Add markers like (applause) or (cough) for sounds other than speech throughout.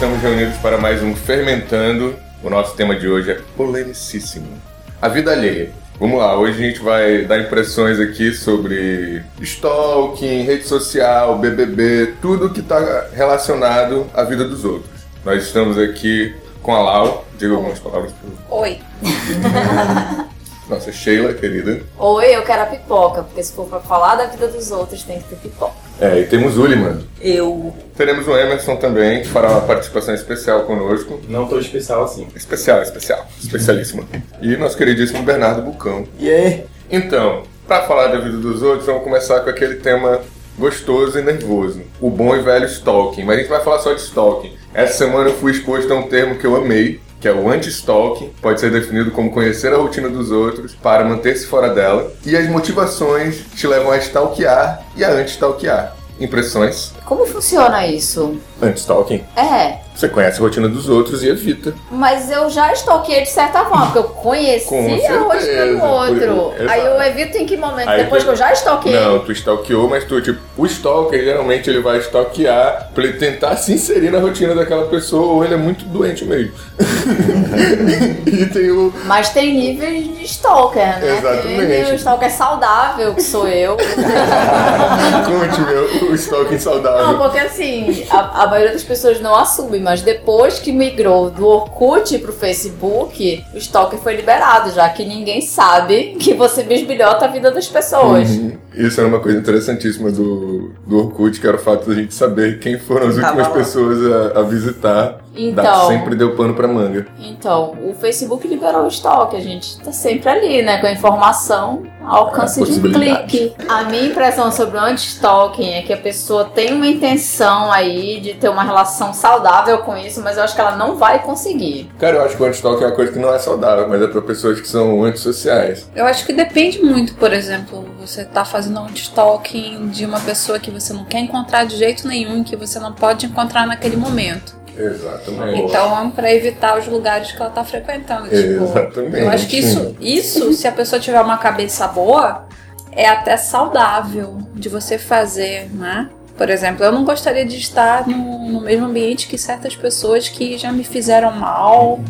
Estamos reunidos para mais um Fermentando. O nosso tema de hoje é polemicíssimo. A vida alheia. Vamos lá, hoje a gente vai dar impressões aqui sobre stalking, rede social, BBB, tudo que está relacionado à vida dos outros. Nós estamos aqui com a Lau. Diga algumas palavras. Oi. (laughs) Nossa, Sheila, querida. Oi, eu quero a pipoca, porque se for pra falar da vida dos outros, tem que ter pipoca. É, e temos Uliman. Eu Teremos o Emerson também, que fará uma participação especial conosco. Não tô especial assim. Especial, especial, especialíssima. E nosso queridíssimo Bernardo Bucão. E aí? Então, para falar da vida dos outros, vamos começar com aquele tema gostoso e nervoso. O bom e velho stalking. Mas a gente vai falar só de stalking. Essa semana eu fui exposto a um termo que eu amei, que é o anti-stalking. Pode ser definido como conhecer a rotina dos outros para manter-se fora dela. E as motivações te levam a stalkear e a anti-stalkear. Impressões? Como funciona isso? Anti-stalking. É, Você conhece a rotina dos outros e evita. mas eu já stalkeei de certa forma, porque eu Com conheci a rotina do outro. por- Aí eu evito em que momento? Aí Depois tu- que eu já stalkeei? Não, tu stalkeou, mas tu, tipo, o stalker geralmente ele vai stalkear pra ele tentar se inserir na rotina daquela pessoa ou ele é muito doente mesmo. (laughs) e tem o. Mas tem níveis de stalker, né? Exatamente. Tem o stalker saudável, que sou eu. (laughs) Conte, meu, o stalking saudável. Não, porque assim, a, a maioria das pessoas não assume, mas depois que migrou do Orkut pro Facebook, o stalker foi liberado, já que ninguém sabe que você bisbilhota a vida das pessoas. Uhum. Isso era uma coisa interessantíssima do, do Orkut, que era o fato da gente saber quem foram as Tava últimas lá. pessoas a, a visitar. Então- Dá- sempre deu pano pra manga. Então, o Facebook liberou o stalker, a gente tá sempre ali, né? Com a informação ao alcance É, de um clique. A minha impressão sobre o anti-stalking é que a pessoa tem uma intenção aí de ter uma relação saudável com isso, mas eu acho que ela não vai conseguir. Cara, eu acho que o anti-stalking é uma coisa que não é saudável, mas é pra pessoas que são antissociais. Eu acho que depende muito, por exemplo, você tá fazendo um stalking de uma pessoa que você não quer encontrar de jeito nenhum, que você não pode encontrar naquele momento. Exatamente. Então, pra evitar os lugares que ela tá frequentando. Tipo, Exatamente. eu acho que isso, isso, se a pessoa tiver uma cabeça boa, é até saudável de você fazer, né? Por exemplo, eu não gostaria de estar no, no mesmo ambiente que certas pessoas que já me fizeram mal,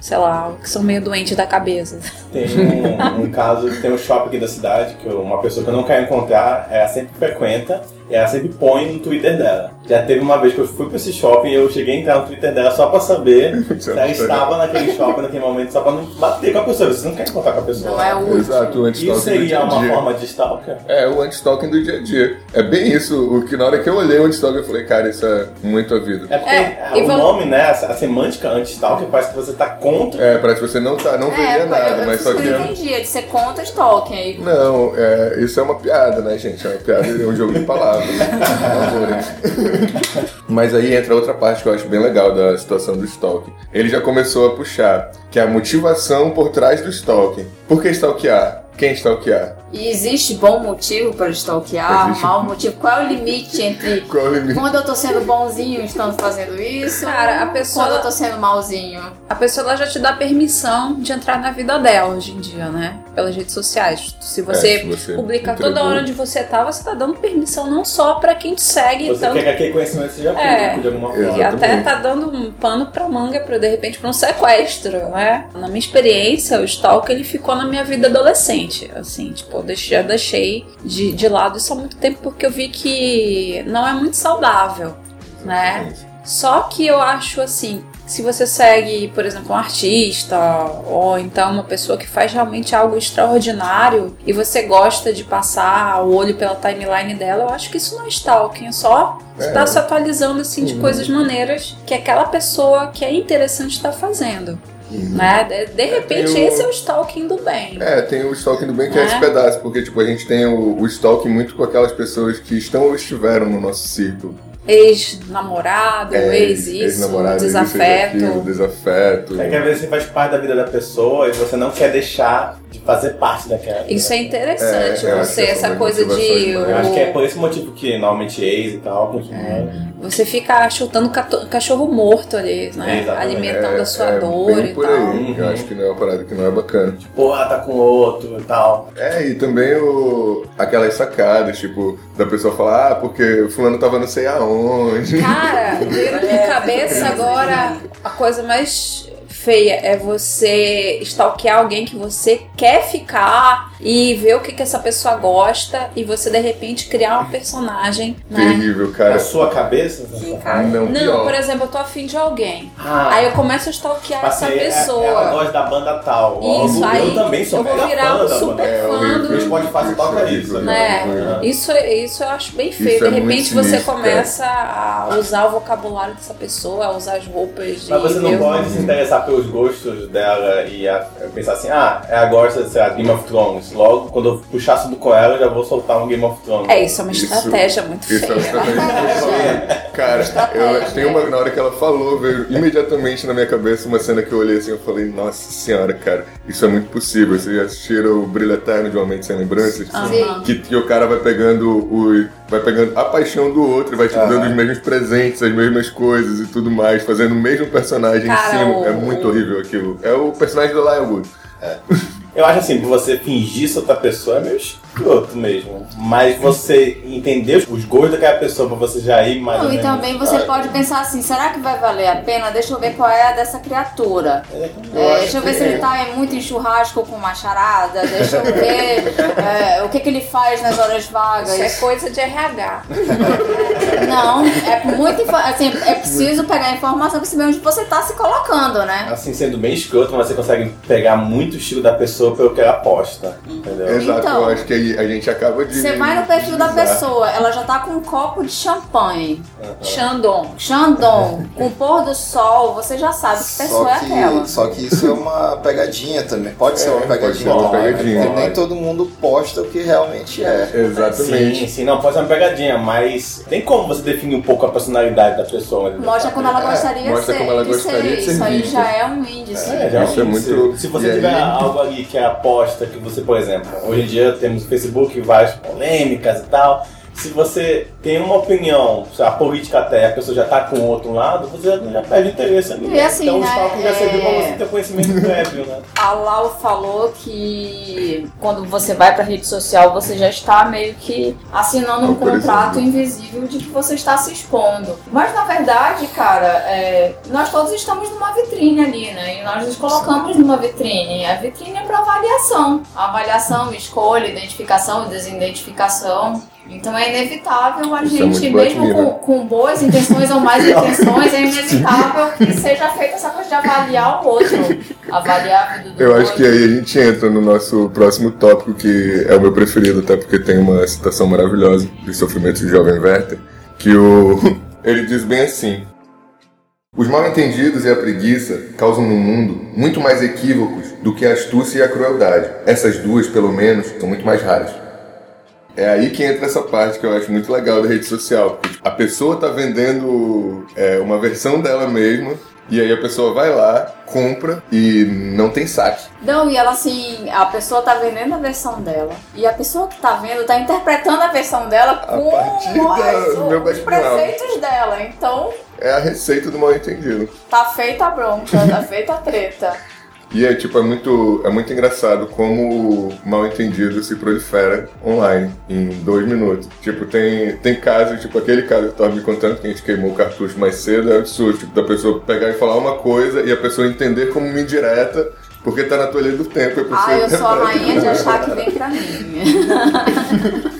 sei lá, que são meio doentes da cabeça. (laughs) Tem um, um caso que tem um shopping aqui da cidade, que uma pessoa que eu não quero encontrar, ela sempre frequenta e ela sempre põe no Twitter dela. Já teve uma vez que eu fui pra esse shopping e eu cheguei a entrar no Twitter dela só pra saber (laughs) se ela estava naquele shopping naquele momento, só pra não bater com a pessoa. Você não quer encontrar com a pessoa. Não é o Exato, o anti-stalking Isso seria uma dia. forma de stalker? É, o anti-stalking do dia a dia. É bem isso, o que na hora que eu olhei o anti-stalking eu falei, cara, isso é muito a vida. É porque É, o vamos- nome, né, a, a semântica anti-stalker parece que você tá contra. É, parece que você não, tá, não veria É, nada, eu, mas só eu que... não entendi, é de ser contra stalking. Aí Não, é, isso é uma piada, né, gente? É uma piada, é um jogo de palavras. (laughs) Mas aí entra outra parte que eu acho bem legal da situação do stalking. Ele já começou a puxar, que é a motivação por trás do stalking. Por que stalkear? Quem stalkear? E existe bom motivo para stalkear, Existe. mau motivo? Qual é o limite entre Qual é o limite? quando eu tô sendo bonzinho estão fazendo isso? Cara, a pessoa- Quando eu tô sendo malzinho. A pessoa ela já te dá permissão de entrar na vida dela hoje em dia, né? Pelas redes sociais. Se você, É, se você publica entregou. toda hora onde você tá, você tá dando permissão não só pra quem te segue, Você então quer que aquele conhecimento seja público É. de alguma forma. E até tá dando um pano pra manga, pra, de repente, pra um sequestro, né? Na minha experiência, o stalker ele ficou na minha vida adolescente. Assim, tipo, eu já deixei de, de lado isso há muito tempo porque eu vi que não é muito saudável, né? Só que eu acho assim, se você segue, por exemplo, um artista ou então uma pessoa que faz realmente algo extraordinário e você gosta de passar o olho pela timeline dela, eu acho que isso não é stalking, é só É. estar se atualizando assim de Uhum. coisas maneiras que aquela pessoa que é interessante está fazendo. Né? De, de repente, Uhum. eu- esse é o stalking do bem. É, tem o stalking do bem que é É. esse pedaço, porque tipo, a gente tem o, o stalking muito com aquelas pessoas que estão ou estiveram no nosso círculo. Ex-namorado, É, ex isso, ex-namorado, desafeto. ex-aquilo, desafeto. É que às vezes você faz parte da vida da pessoa e você não quer deixar de fazer parte daquela. Isso é interessante, É, é, você, essa coisa de. né? Eu acho que é por esse motivo que normalmente ex e tal continua. Você fica chutando cachorro morto ali, né? Exatamente. Alimentando a sua é dor bem e por tal. aí. Eu acho que não é uma parada que não é bacana. Porra, tá com outro e tal. É, e também o, aquelas sacadas, tipo, da pessoa falar, ah, porque o fulano tava não sei aonde. Cara, veio na minha cabeça agora a coisa mais feia é você stalkear alguém que você quer ficar e ver o que, que essa pessoa gosta e você de repente criar uma personagem, né? Terrível, cara. Na sua cabeça? você tá falando? Não, Não, por exemplo, eu tô afim de alguém. Ah, Aí eu começo a stalkear essa passei, é- pessoa. Ela gosta da banda tal. Isso, Logo, aí eu também sou eu vou virar fã um da super banda. É fã do- O Spotify toca é isso, né? horrível. Isso, isso eu acho bem feio. Isso é de repente você sinistro, começa a usar o vocabulário dessa pessoa, a usar as roupas de. Mas você não pode se interessar pelos gostos dela e a- pensar assim, ah, ela gosta, sei lá, Game of Thrones. Logo, quando eu puxar assunto com ela, eu já vou soltar um Game of Thrones. É, isso é uma Isso- estratégia muito Isso é feia. uma estratégia. Cara, eu, tem uma, na hora que ela falou, veio imediatamente na minha cabeça uma cena que eu olhei assim eu falei, nossa senhora, cara, isso é muito possível. Vocês já assistiram o Brilho Eterno de Uma Mente Sem Lembranças? Sim. Que, que o cara vai pegando o. vai pegando a paixão do outro e vai te Ah. dando os mesmos presentes, as mesmas coisas e tudo mais, fazendo o mesmo personagem Cara, em cima. o- É muito horrível aquilo. É o personagem do Lyle Wood. Eu acho assim, você fingir ser outra pessoa é meio escroto mesmo. Mas você entender os gostos daquela pessoa pra você já ir mais Não, ou e também você pode pensar assim, será que vai valer a pena? Deixa eu ver qual é a dessa criatura. É, É, deixa eu ver que se ele é. tá em muito em churrasco com uma charada. Deixa eu ver (laughs) é, o que, que ele faz nas horas vagas. Isso é coisa de RH. (laughs) Não, é muito assim, é preciso pegar a informação pra saber onde você tá se colocando, né? Assim, sendo bem escroto, mas você consegue pegar muito o estilo da pessoa pelo que ela posta. Entendeu? Exato, Então. eu acho que aí a gente acaba de. Você vai no perfil da pessoa, ela já tá com um copo de champanhe, Xandon. Chandon, (laughs) com o pôr do sol, você já sabe que pessoa é Só aquela. que, só que isso é uma pegadinha também. Pode ser É, uma pode pegadinha ser uma pegadinha. Porque nem todo mundo posta o que realmente é. Exatamente. Sim, sim, não, pode ser uma pegadinha, mas tem como você definir um pouco a personalidade da pessoa. né? Mostra como ela gostaria mostra ser, como ela de gostaria ser. de ser Isso aí já é um índice. É, já é um índice. muito- Se você e tiver aí- algo ali que é aposta, que você, por exemplo, hoje em dia temos Facebook várias polêmicas e tal. Se você tem uma opinião, se a política até, a pessoa já tá com o outro lado, você já, já perde interesse ali. E assim, então o né, stalking já serviu pra é- você ter conhecimento (laughs) prévio, né? A Lau falou que quando você vai pra rede social, você já está meio que assinando um contrato invisível de que você está se expondo. Mas na verdade, cara, é, nós todos estamos numa vitrine ali, né? E nós nos colocamos numa vitrine. A vitrine é para avaliação. Avaliação, escolha, identificação e desidentificação. Então é inevitável a Isso é gente, Black mesmo com, Mirror. com boas intenções ou mais (laughs) intenções, é inevitável que seja feita essa coisa de avaliar o outro. Avaliar a vida do Eu outro. acho que aí a gente entra no nosso próximo tópico, que é o meu preferido, até porque tem uma citação maravilhosa de Sofrimento de Jovem Werther, que o... (laughs) ele diz bem assim: Os mal-entendidos e a preguiça causam no mundo muito mais equívocos do que a astúcia e a crueldade. Essas duas, pelo menos, são muito mais raras. É aí que entra essa parte que eu acho muito legal da rede social. Porque tipo, a pessoa tá vendendo é, uma versão dela mesma, e aí a pessoa vai lá, compra e não tem saque. Não, e ela assim, a pessoa tá vendendo a versão dela. E a pessoa que tá vendo tá interpretando a versão dela com partir os, os preceitos dela. Então, É a receita do mal-entendido. tá feita a bronca, tá feita a treta. E é tipo, é muito, é muito engraçado como o mal-entendido se prolifera online em dois minutos. Tipo, tem, tem casos, tipo aquele caso que eu tava me contando, que a gente queimou o cartucho mais cedo, é absurdo, tipo, da pessoa pegar e falar uma coisa e a pessoa entender como uma indireta, porque tá na tua linha do tempo. e pessoa Ah, eu (laughs) sou a rainha de achar que vem pra mim. (laughs)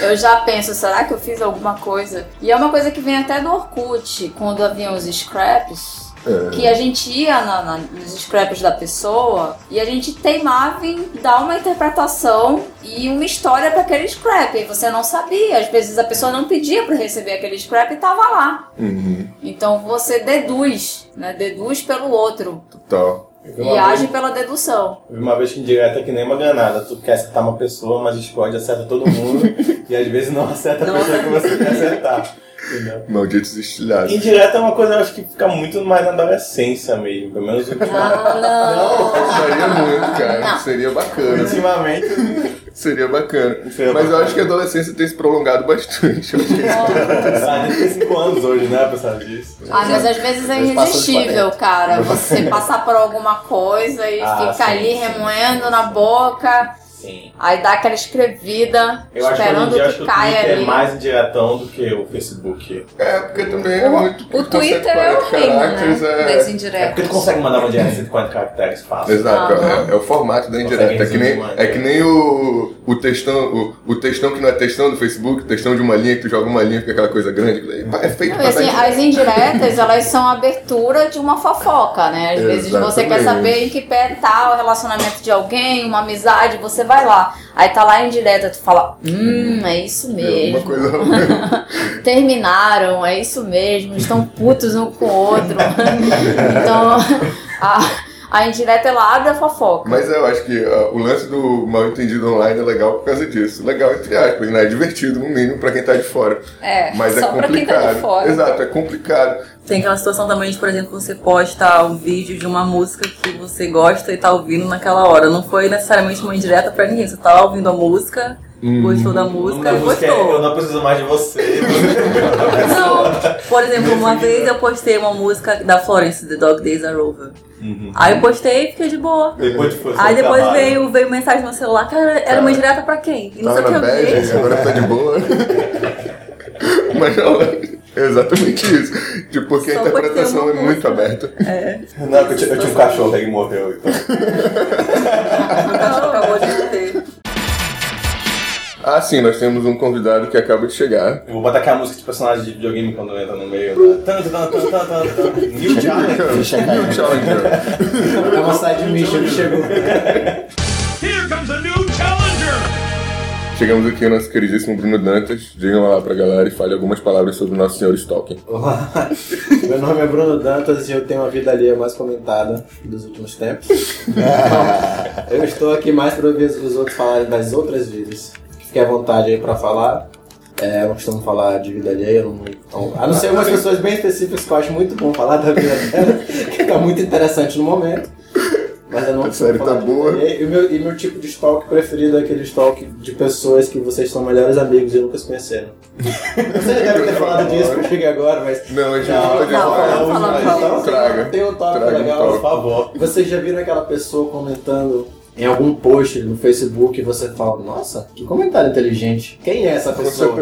Eu já penso, será que eu fiz alguma coisa? E é uma coisa que vem até do Orkut, quando haviam os scraps. É. Que a gente ia na- na- nos scraps da pessoa e a gente teimava em dar uma interpretação e uma história para aquele scrap. E você não sabia. Às vezes a pessoa não pedia para receber aquele scrap e tava lá. Uhum, Então você deduz, né? Deduz pelo outro. total. E age vez- pela dedução. uma vez que indireta é que nem uma granada. Tu quer acertar uma pessoa, mas explode, acerta todo mundo. (laughs) e às vezes não acerta a pessoa que você quer acertar. Entendeu? Malditos estilhados. Indireta é uma coisa, eu acho que fica muito mais na adolescência mesmo. Pelo menos Ah, Gostaria muito, cara. Não. Seria bacana. ultimamente. Seria bacana. Seria Mas eu bacana. acho que a adolescência tem se prolongado bastante. Eu acho que é Ah, a gente tem 5 anos hoje, né? Apesar disso. Ah, mas às vezes é irresistível, cara. Você passar por alguma coisa e Ah, fica sim, ali sim. remoendo na boca, Sim. aí dá aquela escrevida, Eu esperando acho que que o caia Twitter ali. é mais indiretão do que o Facebook. É, porque também é O- muito. o Twitter é o 140 reino, né? é- Das É porque tu consegue mandar uma direta de 140 caracteres fácil. Exato, Aham. é, é o formato da indireta. É que nem, é que nem o, o textão, o, o textão que não é textão do Facebook, textão de uma linha que tu joga uma linha, fica aquela coisa grande. É feito Não, pra assim, as indiretas, elas são a abertura de uma fofoca, né? Às vezes você quer Exatamente. saber em que pé tá o relacionamento de alguém, uma amizade, você vai lá. Aí tá lá em direta, tu fala, hum, é isso Uma mesmo. coisa. (laughs) Terminaram, é isso mesmo, estão putos um com o outro. (laughs) então, a, a indireta ela abre a fofoca. Mas eu acho que ah, o lance do mal entendido online é legal por causa disso. Legal, entre aspas, né? É divertido, no mínimo, pra quem tá de fora. É, Mas é só pra quem complicado. tá de fora. Exato, é complicado. Tem aquela situação também de, por exemplo, você posta um vídeo de uma música que você gosta e tá ouvindo naquela hora. Não foi necessariamente uma indireta pra ninguém. Você tá ouvindo a música, gostou da música música é Eu gostou. não preciso mais de você. (laughs) Não, por exemplo, uma vez eu postei uma música da Florence, The Dog Days Are Over. Uhum. Aí eu postei e fiquei de boa. Depois de Aí depois trabalho. veio, veio mensagem no celular, cara, era uma indireta pra quem? E não sei o que eu bad, vi. agora tá de boa. (laughs) Mas não, é exatamente isso. Tipo, porque a Só postei interpretação é muito aberta. Não, eu tinha, eu tinha um cachorro aí que morreu. Então. (laughs) Ah, sim, nós temos um convidado que acaba de chegar. Eu vou botar aquela música de personagem de videogame quando entra no meio. New. Challenger. (laughs) É uma side mission que chegou. Here comes a new challenger! Chegamos aqui ao nosso queridíssimo Bruno Dantas. Digam lá pra galera e fale algumas palavras sobre o nosso senhor Stalker. Olá, (laughs) meu nome é Bruno Dantas e eu tenho uma vida alheia mais comentada dos últimos tempos. (laughs) eu estou aqui mais para ouvir os outros falarem das outras vidas. Fique à vontade aí para falar. É, eu não costumo falar de vida alheia, eu não, então, a não ser umas pessoas bem específicas que eu acho muito bom falar da vida dela, (laughs) que tá muito interessante no momento. Mas eu não A série tá boa. E o meu, e meu tipo de stalk preferido é aquele stalk de pessoas que vocês são melhores amigos e nunca se conheceram. (laughs) Você já deve ter falado disso que eu cheguei agora, mas Não, a gente Não, não pode não, falar. não, não, não, Traga. Tem tópico Traga legal, tópico. por favor. Vocês já viram aquela pessoa comentando em algum post no Facebook e você fala, nossa, que comentário inteligente. Quem é essa pessoa?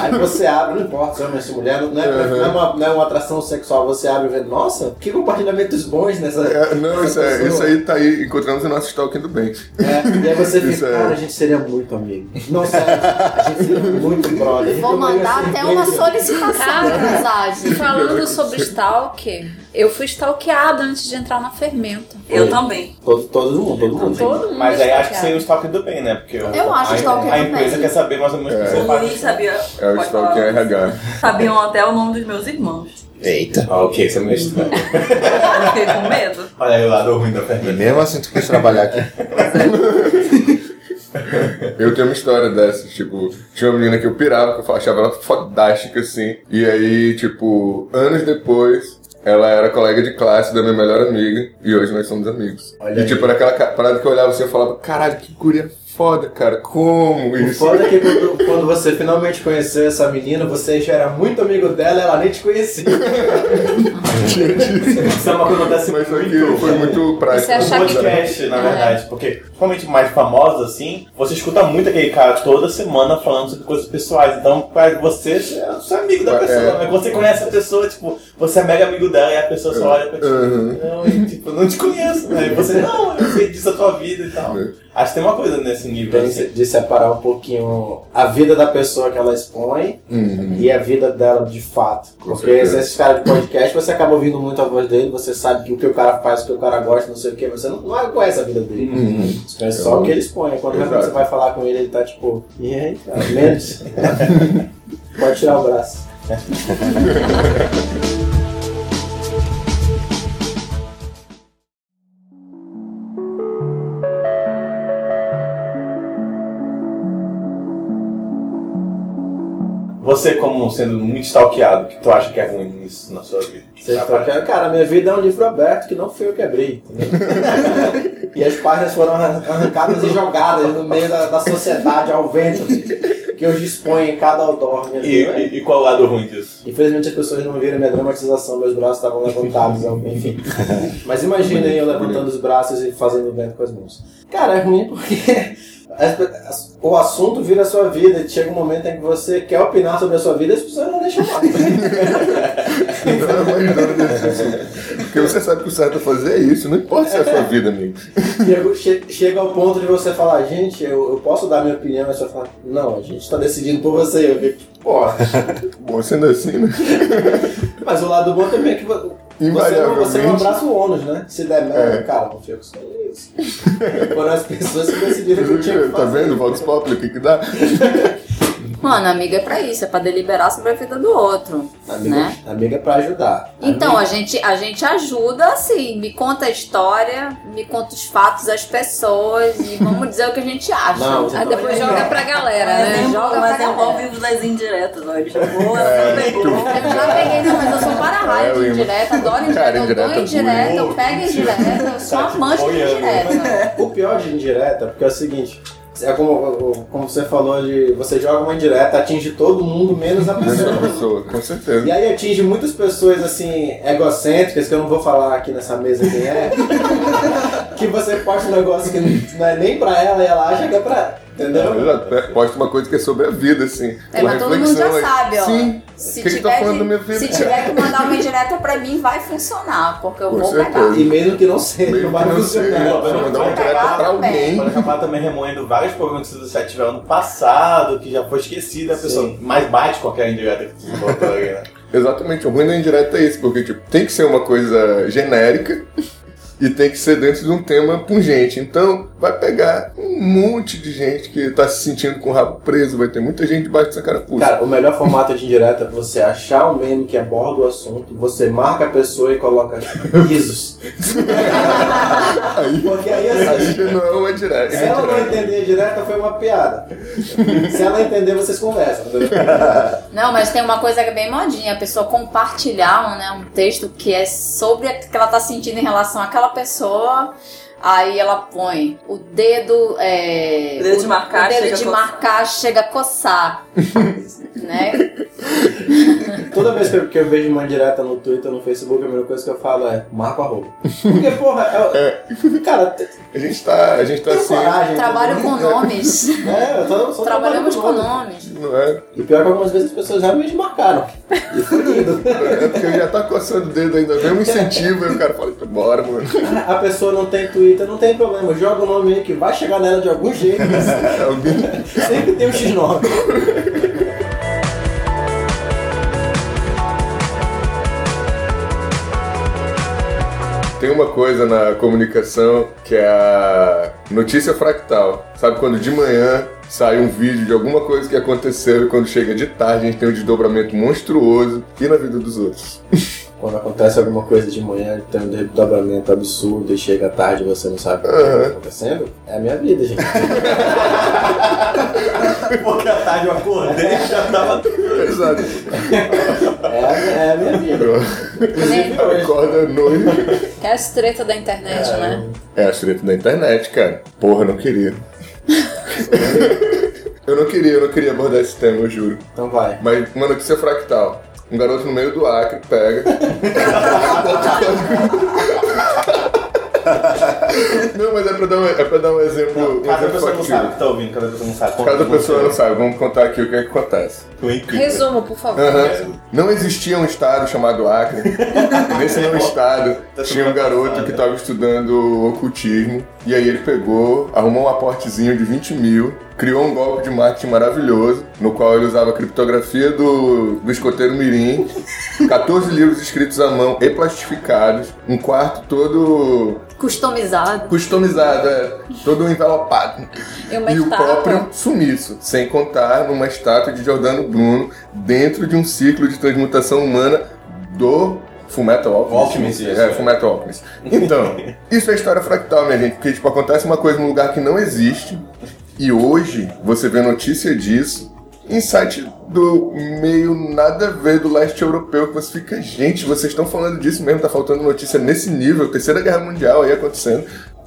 Aí você abre, não importa se é homem ou se é mulher, não é, Uhum. não, é uma, não é uma atração sexual, você abre e vê, nossa, que compartilhamentos bons nessa. É, não, nessa isso, é, isso aí tá aí. Encontramos o nosso Stalking do bem. É, e aí você (laughs) fica, é. cara, a gente seria muito amigo. Não, sério, a gente seria muito brother. Vou mandar até uma solicitação de amizade. Falando sobre stalker, eu fui stalkeada antes de entrar na fermenta. Eu também. Todo, todo mundo, todo mundo. Todo mundo Mas aí acho que seria o stalker do bem, né? Porque Eu acho a, stalker a do empresa bem. quer saber mais ou menos o que É. você O faz. Sabia. É o falar. RH. Sabiam até o nome dos meus irmãos. Eita. Ah, ok, você é meio estranho. (laughs) Eu fiquei com medo. Olha aí o lado ruim da E ferramenta. mesmo assim tu quis trabalhar aqui. (laughs) Eu tenho uma história dessas, tipo, tinha uma menina que eu pirava, que eu achava ela fodástica, assim. E aí, tipo, anos depois, ela era colega de classe da minha melhor amiga, e hoje nós somos amigos. Olha e aí. tipo, era aquela parada que eu olhava assim e falava, caralho, que guria foda, cara, como O isso? foda é que quando, quando você finalmente conheceu essa menina, você já era muito amigo dela ela nem te conhecia. Isso é uma coisa que acontece Mas muito. foi muito prático. Você achar No que- podcast, na verdade, porque principalmente mais famosos assim, você escuta muito aquele cara toda semana falando sobre coisas pessoais. Então, pra você, você é você é amigo da É. pessoa. Mas você conhece a pessoa, tipo, você é mega amigo dela e a pessoa só olha pra ti. Uhum. Não, e, tipo, eu não te conheço, né? E você, não, eu sei disso da tua vida e tal. É. Acho que tem uma coisa nesse nível Tem assim. de separar um pouquinho a vida da pessoa que ela expõe Uhum. e a vida dela de fato. Com Porque certeza. esses caras de podcast, você acaba ouvindo muito a voz dele, você sabe que o que o cara faz, o que o cara gosta, não sei o que, mas você não, não conhece a vida dele. Uhum. Você conhece só o que ele expõe. Quando você vai falar com ele, ele tá tipo, e aí, cara, menos. (laughs) Pode tirar o braço. (laughs) você, como sendo muito stalkeado, o que tu acha que é ruim nisso na sua vida? Fala, que, cara, minha vida é um livro aberto que não fui eu que abri. (laughs) e as páginas foram arran- arrancadas e jogadas no meio da, da sociedade ao vento que hoje expõe em cada outdoor. E, vida. e- e qual o lado ruim disso? Infelizmente as pessoas não viram minha dramatização, meus braços estavam levantados, (laughs) enfim. Mas imaginem eu levantando os braços e fazendo vento com as mãos. Cara, é ruim porque o assunto vira a sua vida e chega um momento em que você quer opinar sobre a sua vida e as pessoas não deixam mais. (laughs) Disso. Porque você sabe que o certo a fazer é isso, não importa se é a sua vida, amigo. Chega- che- Chega ao ponto de você falar, gente, eu, eu posso dar minha opinião, mas você fala, não, a gente tá decidindo por você. Eu fico, porra. (laughs) Bom, sendo assim, né? Mas o lado bom também é que vo- você não, você não abraça o ônus, né? Se der merda, É. cara, não fica com isso. Foram as pessoas que decidiram que eu tinha que Tá fazer. vendo? Vox Populi, o que que dá? (laughs) Mano, amiga é pra isso, é pra deliberar sobre a vida do outro, Amiga, né? amiga é pra ajudar. Então, a gente, a gente ajuda, assim, me conta a história, me conta os fatos, as pessoas e vamos dizer o que a gente (laughs) acha. Não, Aí depois joga pra galera, né? é Joga mas pra é galera. ao vivo das indiretas, ó. Ele jogou, É, pegou. Eu já peguei, não, mas eu sou para raio É, de indireta, adoro indireta, eu dou indireta eu pego indireta, eu sou amante de indireta. O pior de indireta, porque é o seguinte, é como, como você falou de você joga uma indireta, atinge todo mundo, menos a Menos pessoa. uma pessoa, com certeza. E aí atinge muitas pessoas assim, egocêntricas, que eu não vou falar aqui nessa mesa quem é, (laughs) que você posta um negócio que não é nem pra ela e ela acha que é pra. Entendeu? É, Posta uma coisa que é sobre a vida, assim. É, uma mas todo mundo já aí. sabe, ó. Sim. Se que que tá tiver, que, minha vida? se tiver que mandar uma indireta pra mim, vai funcionar, porque eu Com vou certeza. pegar. E mesmo que não seja, Mesmo vai funcionar. você mandar uma direta pra alguém. Pode acabar também remoendo vários problemas que você tiver ano passado, que já foi esquecido, a pessoa mais bate qualquer indireta que você botou ali, né? (laughs) Exatamente, o ruim da indireta é isso, porque tipo, tem que ser uma coisa genérica e tem que ser dentro de um tema pungente. Então, vai pegar um monte de gente que tá se sentindo com o rabo preso, vai ter muita gente debaixo dessa carapuça. Cara, o melhor formato de indireta é você achar um meme que aborda o assunto, você marca a pessoa e coloca risos. aí, Porque aí aí assim, já não é uma direta. se ela não entender a direta, foi uma piada. Se ela entender, vocês conversam. (laughs) Não, mas tem uma coisa que é bem modinha, a pessoa compartilhar um, né, um texto que é sobre o que ela tá sentindo em relação àquela pessoa. Aí ela põe o dedo. É, O dedo de marcar o dedo chega a de coçar. marcar chega a coçar. (laughs) né? Toda vez que eu, eu vejo uma indireta no Twitter, no Facebook, a primeira coisa que eu falo é marco a roupa. Porque, porra, é, cara, tem A gente tá, a gente tá assim. Trabalho com nomes. (laughs) É, eu tô, só Trabalhamos com nomes. Não é? E pior que algumas vezes as pessoas realmente marcaram. E foi lindo. (laughs) É porque já tá coçando o dedo ainda, um incentivo, aí o cara fala, bora, mano. A pessoa não tem Twitter, não tem problema. Joga o nome aí que vai chegar nela de algum jeito. (laughs) Alguém Sempre tem um X9. Tem uma coisa na comunicação que é a notícia fractal. Sabe quando de manhã sai um vídeo de alguma coisa que aconteceu e quando chega de tarde a gente tem um desdobramento monstruoso e na vida dos outros. (laughs) Quando acontece alguma coisa de manhã, tem um desdobramento absurdo e chega tarde e você não sabe o que está acontecendo, é a minha vida, gente. (laughs) Porque à tarde eu acordei e já tava. Exato. É a, é a minha vida. Acorda à noite. É as treta da internet, né? É a treta da internet, cara. Porra, eu não queria. (laughs) eu não queria, eu não queria abordar esse tema, eu juro. Então vai. Mas uma notícia fractal. Um garoto no meio do Acre pega. (laughs) não, mas é pra dar um, é pra dar um exemplo. um Cada exemplo pessoa não sabe que tá ouvindo, cada pessoa não sabe. Cada pessoa não sabe. Vamos contar aqui o que, é que acontece. Resumo, por favor. Aham. Não existia um estado chamado Acre. (laughs) Nesse não estado tinha um garoto que estava estudando ocultismo. E aí ele pegou, arrumou um aportezinho de 20 mil, criou um golpe de marketing maravilhoso, no qual ele usava a criptografia do, do escoteiro Mirim, 14 livros escritos à mão e plastificados, um quarto todo Customizado. customizado, é, todo envelopado. E uma E o próprio sumiço, sem contar numa estátua de Giordano Bruno dentro de um ciclo de transmutação humana do Fullmetal Alchemist. Alchemist, isso, é, é. Fullmetal Alchemist. Então, (laughs) isso é história fractal, minha gente, porque tipo, acontece uma coisa num lugar que não existe e hoje você vê notícia disso insight do meio nada a ver do leste europeu que você fica, gente, vocês estão falando disso mesmo, tá faltando notícia nesse nível, terceira guerra mundial aí acontecendo.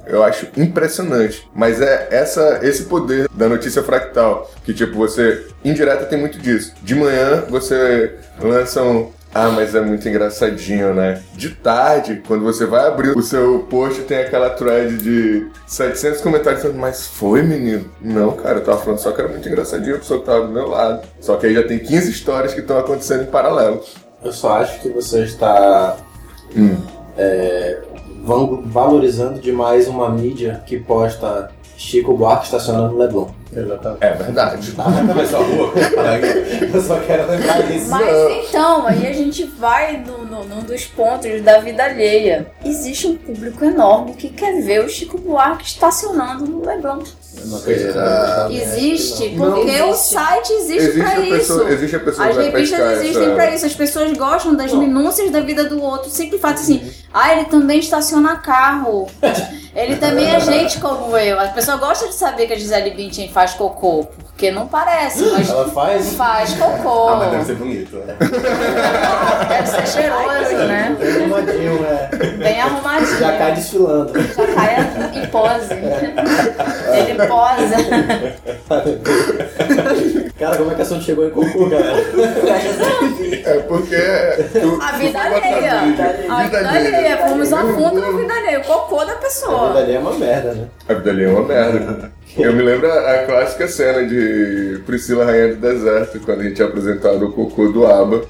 Eu acho impressionante. Mas é essa, esse poder da notícia fractal. Que, tipo, você. Indireta tem muito disso. De manhã você lança um. Ah, mas é muito engraçadinho, né? De tarde, quando você vai abrir o seu post, tem aquela thread de 700 comentários falando, mas foi, menino? Não, cara, eu tava falando só que era muito engraçadinho a pessoa que tava do meu lado. Só que aí já tem 15 histórias que estão acontecendo em paralelo. Eu só acho que você está Hum. é, valorizando demais uma mídia que posta Chico Buarque estacionando no Leblon. Exatamente. É verdade. (laughs) Atravessou a rua. (laughs) Eu só quero lembrar isso. Mas então, aí a gente vai no, no- num dos pontos da vida alheia. Existe um público enorme que quer ver o Chico Buarque estacionando no Leblon. Será? nisso. Existe, Não. porque o site existe, Existe pra a, isso. pessoa, existe a pessoa As revistas existem essa... pra isso, as pessoas gostam das minúcias da vida do outro. Sempre fala assim, ah, ele também estaciona carro. (laughs) Ele também é gente como eu. As pessoas gostam de saber que a Gisele Bündchen faz cocô, porque não parece, mas Ela faz faz cocô. Ah, mas deve ser bonito, né? (laughs) Deve ser cheiroso, né? bem arrumadinho, né? Bem arrumadinho. Já cai desfilando. Já cai em pose. Ele posa. Cara, como é que a assunto chegou em Cocô, galera? É porque. tu- A tu vida alheia. vídeo. A vida alheia. Fomos a fundo na vida alheia. O cocô da A pessoa. vida ali é uma merda, né? A vida ali é uma merda. Eu me lembro a, a clássica cena de Priscila Rainha do Deserto, quando a gente é apresentado o cocô do Aba.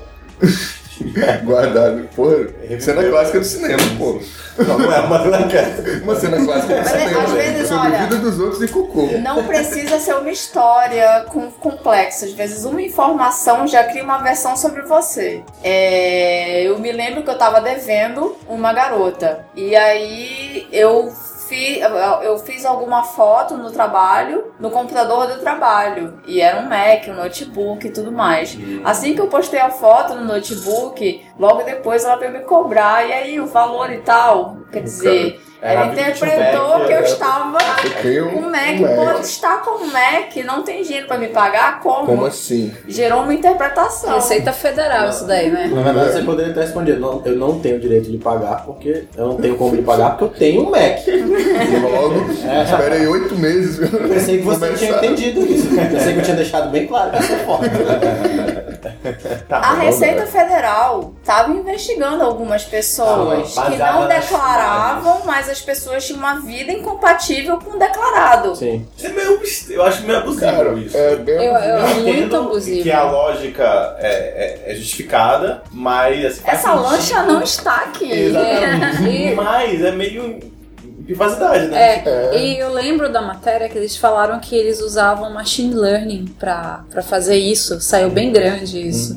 Guardado. Porra, cena clássica do cinema, pô. Não, não é uma blanca. Uma cena clássica do cinema. às vezes, sobre olha- a vida dos outros e cocô. Não precisa ser uma história com, complexa. Às vezes, uma informação já cria uma versão sobre você. É, eu me lembro que eu tava devendo uma garota. E aí eu fi- eu fiz alguma foto no trabalho, no computador do trabalho. E era um Mac, um notebook e tudo mais. Assim que eu postei a foto no notebook, logo depois ela veio me cobrar. E aí, o valor e tal. Quer dizer, Era ela interpretou que eu era- estava com o Mac. um Mac. Pô, está com o Mac, não tem dinheiro pra me pagar? Como? Como assim? Gerou uma interpretação. Receita Federal isso daí, né? Na verdade, você poderia ter respondido, não, eu não tenho direito de pagar, porque eu não tenho como lhe pagar, porque eu tenho um Mac. (laughs) Logo, espera aí oito meses. Pensei que você Começar. tinha entendido isso. Pensei que eu tinha deixado bem claro dessa forma. (laughs) (laughs) Tá, A Receita lá. Federal estava investigando algumas pessoas Ah, que não declaravam, mas as pessoas tinham uma vida incompatível com o declarado. Sim. Isso é meio, eu acho meio abusivo Cara, isso. é bem. Eu, eu muito entendo abusivo. Que a lógica é, é- é justificada, mas. assim, Essa sentido. lancha não está aqui. Exatamente. (laughs) Mas é meio privacidade, né? É, e eu lembro da matéria que eles falaram que eles usavam machine learning pra, pra fazer isso. Saiu bem grande isso.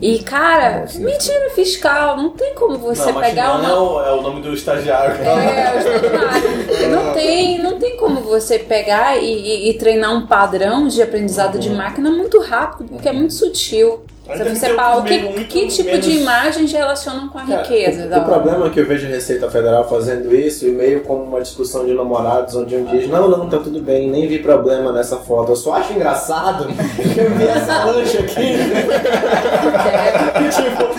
E, cara, mentira fiscal. Não tem como você não, pegar uma. é, o, é o nome do estagiário. É, os estagiários. não tem, não tem como você pegar e, e- e treinar um padrão de aprendizado de máquina muito rápido, porque é muito sutil. Mas Você fala, o que, muito que tipo menos- de imagens relacionam com a Cara, riqueza? o, o problema é que eu vejo a Receita Federal fazendo isso e meio como uma discussão de namorados, onde um diz, não, não, tá tudo bem, nem vi problema nessa foto. Eu só acho engraçado que (laughs) eu vi essa lancha aqui. (laughs) tipo.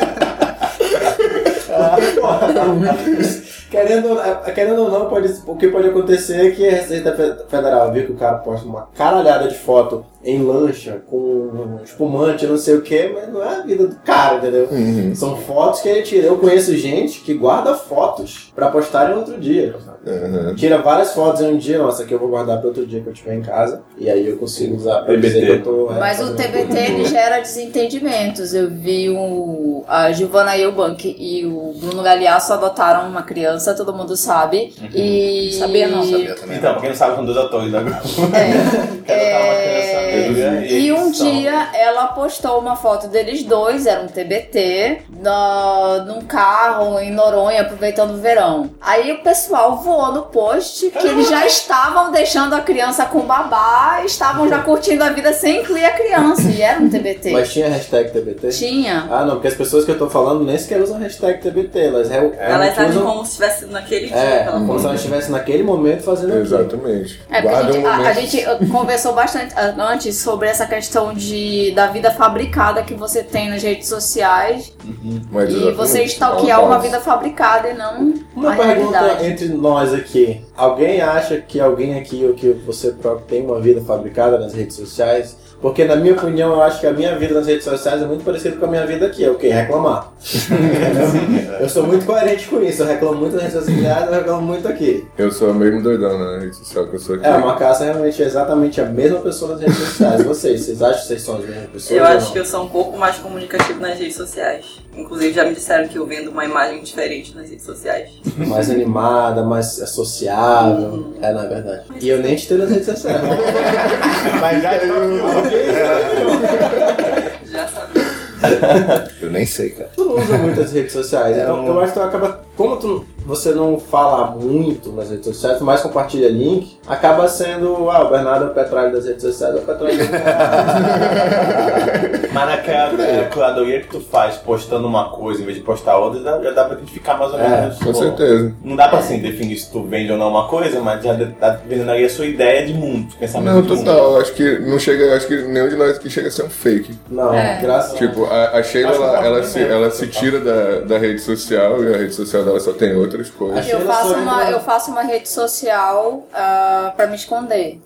(laughs) Querendo, querendo ou não, pode, o que pode acontecer é que a Receita Fe- Federal viu que o cara posta uma caralhada de foto em lancha, com espumante, não sei o que, mas não é a vida do cara, entendeu? Uhum. São fotos que ele tira. Eu conheço gente que guarda fotos pra postar em outro dia. Uhum. Tira várias fotos em um dia, nossa, aqui eu vou guardar pra outro dia que eu estiver em casa. E aí eu consigo usar pra TBT. dizer que eu tô. é, Mas o TBT gera desentendimentos. Eu vi o, a Giovanna Eubank e o Bruno Galeasso adotaram uma criança, todo mundo sabe. E Sabia não, Sabia também. Então, pra quem não sabe, são dois atores da Globo. É, (laughs) Quero dar uma é, E um dia ela postou uma foto deles dois, era um TBT, no, num carro em Noronha, aproveitando o verão. Aí o pessoal voou no post que eles já estavam deixando a criança com babá, estavam já curtindo a vida sem incluir a criança. E era um TBT. Mas tinha hashtag TBT? Tinha. Ah, não, porque as pessoas que eu tô falando nem sequer usam hashtag TBT. Elas, re- Elas agem usam. como se estivesse naquele dia. É, como se foto. ela estivesse naquele momento fazendo. Exatamente. É, porque a gente, um a- a gente conversou bastante ah, antes antes sobre essa questão de, da vida fabricada que você tem nas redes sociais Mas e você stalkear uma vida fabricada e não Uma a pergunta realidade. entre nós aqui. Alguém acha que alguém aqui ou que você próprio tem uma vida fabricada nas redes sociais? Porque na minha opinião, eu acho que a minha vida nas redes sociais é muito parecida com a minha vida aqui. É o quê? Reclamar. (laughs) eu sou muito coerente com isso. Eu reclamo muito nas redes sociais, eu reclamo muito aqui. Eu sou mesmo doidão na rede social que eu sou aqui. É, a Macassa realmente é exatamente a mesma pessoa nas redes sociais. Vocês, vocês acham que vocês são as mesmas pessoas? Eu ou acho não? que eu sou um pouco mais comunicativo nas redes sociais. Inclusive já me disseram que eu vendo uma imagem diferente nas redes sociais. Mais animada, mais sociável. É, na verdade. E eu nem te tenho nas redes sociais. (laughs) Mas já (laughs) Já sabia. (laughs) Eu nem sei, cara. Tu não usa muitas redes sociais, então eu acho que tu acaba. Como tu, você não fala muito nas redes sociais, mais compartilha link, acaba sendo, ah, o Bernardo é o Petralho das redes sociais, é o Petralho (laughs) Mas naquela é, curadoria que tu faz postando uma coisa em vez de postar outra, já, já dá pra identificar mais ou É, menos. Com pô, certeza. Não dá pra assim definir se tu vende ou não uma coisa, mas já tá vendendo ali a sua ideia de mundo, pensamento Não, de mundo. total. Eu Acho que não chega. Acho que nenhum de nós aqui chega a ser um fake. Não, É. graças a Tipo, a, a Sheila, que ela, pode ela se, mesmo. ela se tira da, da rede social e a rede social dela só tem outras coisas. Eu faço, uma, eu. faço uma rede social ah, pra me esconder.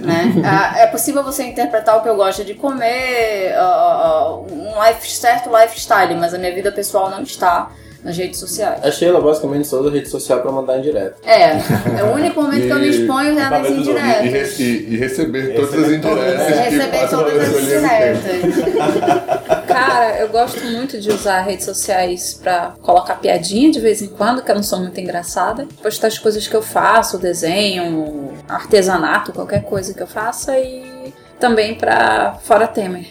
né? (laughs) Ah, é possível você interpretar o que eu gosto de comer, ah, um life, certo lifestyle, mas a minha vida pessoal não está nas redes sociais. A Sheila basicamente só usa rede social pra mandar em direto. É, é o único momento que eu me E- exponho pra nas. E, indiretas. re- e- e receber todas as indiretas que Receber todas as indiretas. (laughs) Cara, eu gosto muito de usar redes sociais pra colocar piadinha de vez em quando, que eu não sou muito engraçada. Postar as coisas que eu faço, desenho, artesanato, qualquer coisa que eu faça e também pra fora Temer.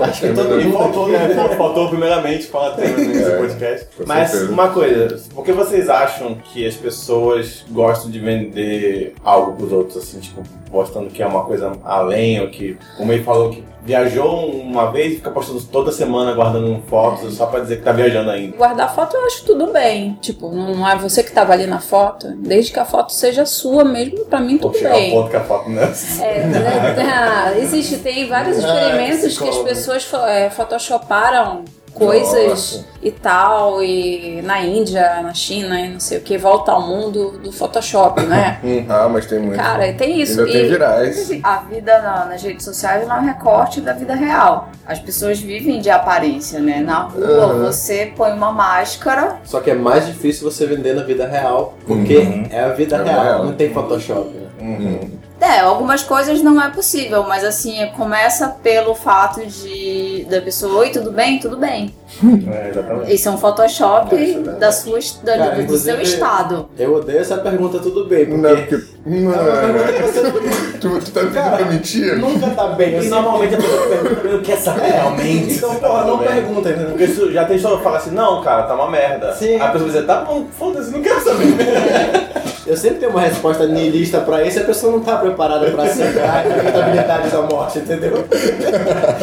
Acho que todo E mundo faltou, né? (laughs) Faltou- primeiramente falar tema nesse É, podcast. Mas certeza. uma coisa, por que vocês acham que as pessoas gostam de vender algo pros outros, assim, tipo, postando que é uma coisa além, ou que, como ele falou, que viajou uma vez e fica postando toda semana guardando fotos só pra dizer que tá viajando ainda. Guardar foto eu acho tudo bem. Tipo, não é você que tava ali na foto. Desde que a foto seja sua mesmo, pra mim Vou tudo chegar ao bem. ponto que a foto não é É, né? Ah, existe, tem vários experimentos que as pessoas é, photoshoparam coisas Nossa. e tal, e na Índia, na China, e não sei o que, volta ao mundo do Photoshop, né? (laughs) Hum, Ah, mas tem muito. Cara, tem isso. Ainda tem E virais. A vida na- nas redes sociais não é um recorte da vida real. As pessoas vivem de aparência, né? Na rua Uhum. você põe uma máscara. Só que é mais difícil você vender na vida real, porque Uhum. é a vida É real, real. não tem Photoshop. Né? Uhum. É, algumas coisas não é possível, mas assim, começa pelo fato de da pessoa, oi, tudo bem? Tudo bem. É, exatamente. Isso é um Photoshop É, é da sua, da- Cara, do, seu estado. Eu odeio essa pergunta, tudo bem, porque Não, porque. Mano, (laughs) Você tu, tu tá pedindo pra mentir? nunca tá bem. E Eu normalmente a pessoa pergunta, eu quero saber realmente. Então, tá porra, não pergunta, entendeu? Porque isso já tem só falar assim, não, cara, tá uma merda. Sim. Aí a pessoa vai dizer, tá bom, foda-se, não quero saber. (laughs) Eu sempre tenho uma resposta niilista pra isso e a pessoa não tá preparada pra aceitar a inevitabilidade da morte, entendeu?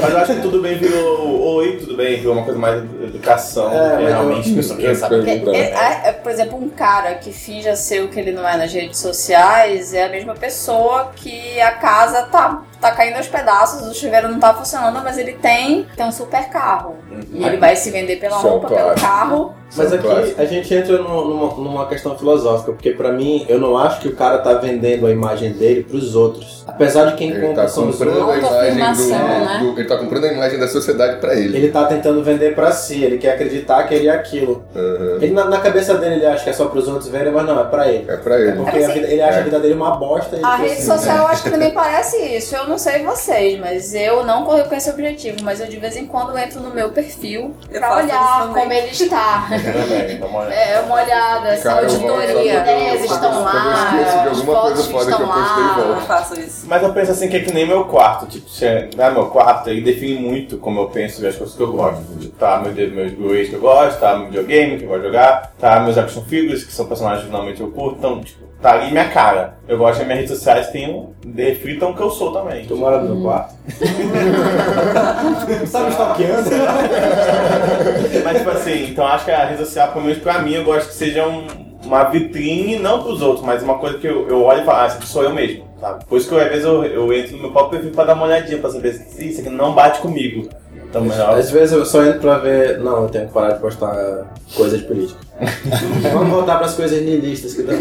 Mas eu acho que tudo bem virou oi, tudo bem, virou uma coisa mais de educação, É, realmente eu- a pessoa quer saber. Porque, Perguntar. é- é- por exemplo, um cara que finja ser o que ele não é nas redes sociais é a mesma pessoa que a casa tá, tá caindo aos pedaços, o chuveiro não tá funcionando, mas ele tem, tem um super carro. E ele vai se vender pela Isso é roupa, pelo clássico. carro. Mas Isso é aqui clássico. a gente entra numa, numa- numa questão filosófica, porque pra mim, eu não acho que o cara tá vendendo a imagem dele pros outros. Apesar de quem Ele compra tá são os comprando a outros, imagem do, né? do- Ele tá comprando a imagem da sociedade pra ele. ele tá tentando vender pra si, ele quer acreditar que ele é aquilo. Uhum. Ele, na, na cabeça dele ele acha que é só pros outros verem, mas não, é pra ele. É pra É ele. porque a vida- ele acha a vida dele uma bosta A rede precisa- social eu acho que também parece isso. Eu não sei vocês, mas eu não corro com esse objetivo. Mas eu de vez em quando entro no meu perfil Eu pra olhar como ele está. Também, (laughs) dá uma olhada. (laughs) É, uma olhada, essa Cara, eu auditoria. eu- Ideias eu- estão quando eu lá, esqueço de as alguma coisa fotos foda que eu e lá. Eu faço isso. Mas eu penso assim que é que nem meu quarto, tipo, se é, não é meu quarto, ele define muito como eu penso e as coisas que eu gosto. Tá meu, meu, meu ex que eu gosto, tá meu videogame que eu gosto de jogar, tá meus action figures, que são personagens que finalmente eu curto, então, tipo, tá ali minha cara. Eu gosto que as minhas redes sociais tenham, reflitam o que eu sou também. Tu mora no meu quarto? (laughs) tá me stalkeando? (laughs) Mas, tipo assim, então acho que a rede social, pelo menos pra mim, eu gosto que seja um- uma vitrine, não pros outros, mas uma coisa que eu, eu olho e falo, ah, sou eu mesmo. sabe? Por isso que às vezes eu, eu entro no meu próprio perfil pra dar uma olhadinha, pra saber se isso aqui não bate comigo. Então melhor. Às vezes eu só entro pra ver. Não, eu tenho que parar de postar coisa de política. (laughs) Vamos voltar pras coisas nihilistas que estão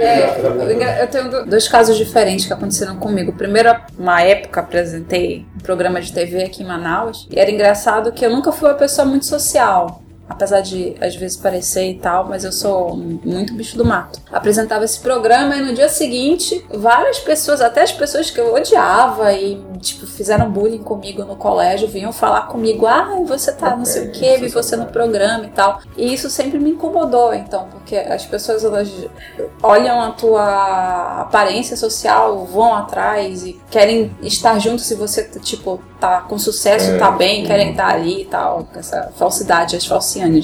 É, eu- eu tenho do- dois casos diferentes que aconteceram comigo. Primeiro, uma época apresentei um programa de TV aqui em Manaus e era engraçado que eu nunca fui uma pessoa muito social. Apesar de às vezes parecer e tal, mas eu sou muito bicho do mato. Apresentava esse programa e no dia seguinte, várias pessoas, até as pessoas que eu odiava e, tipo, fizeram bullying comigo no colégio, vinham falar comigo: ah, você tá não sei o que, vi você no programa e tal. E isso sempre me incomodou, então, porque as pessoas elas olham a tua aparência social, vão atrás e querem estar junto se você, tipo, tá com sucesso, É. tá bem, querem estar ali e tal, com essa falsidade, as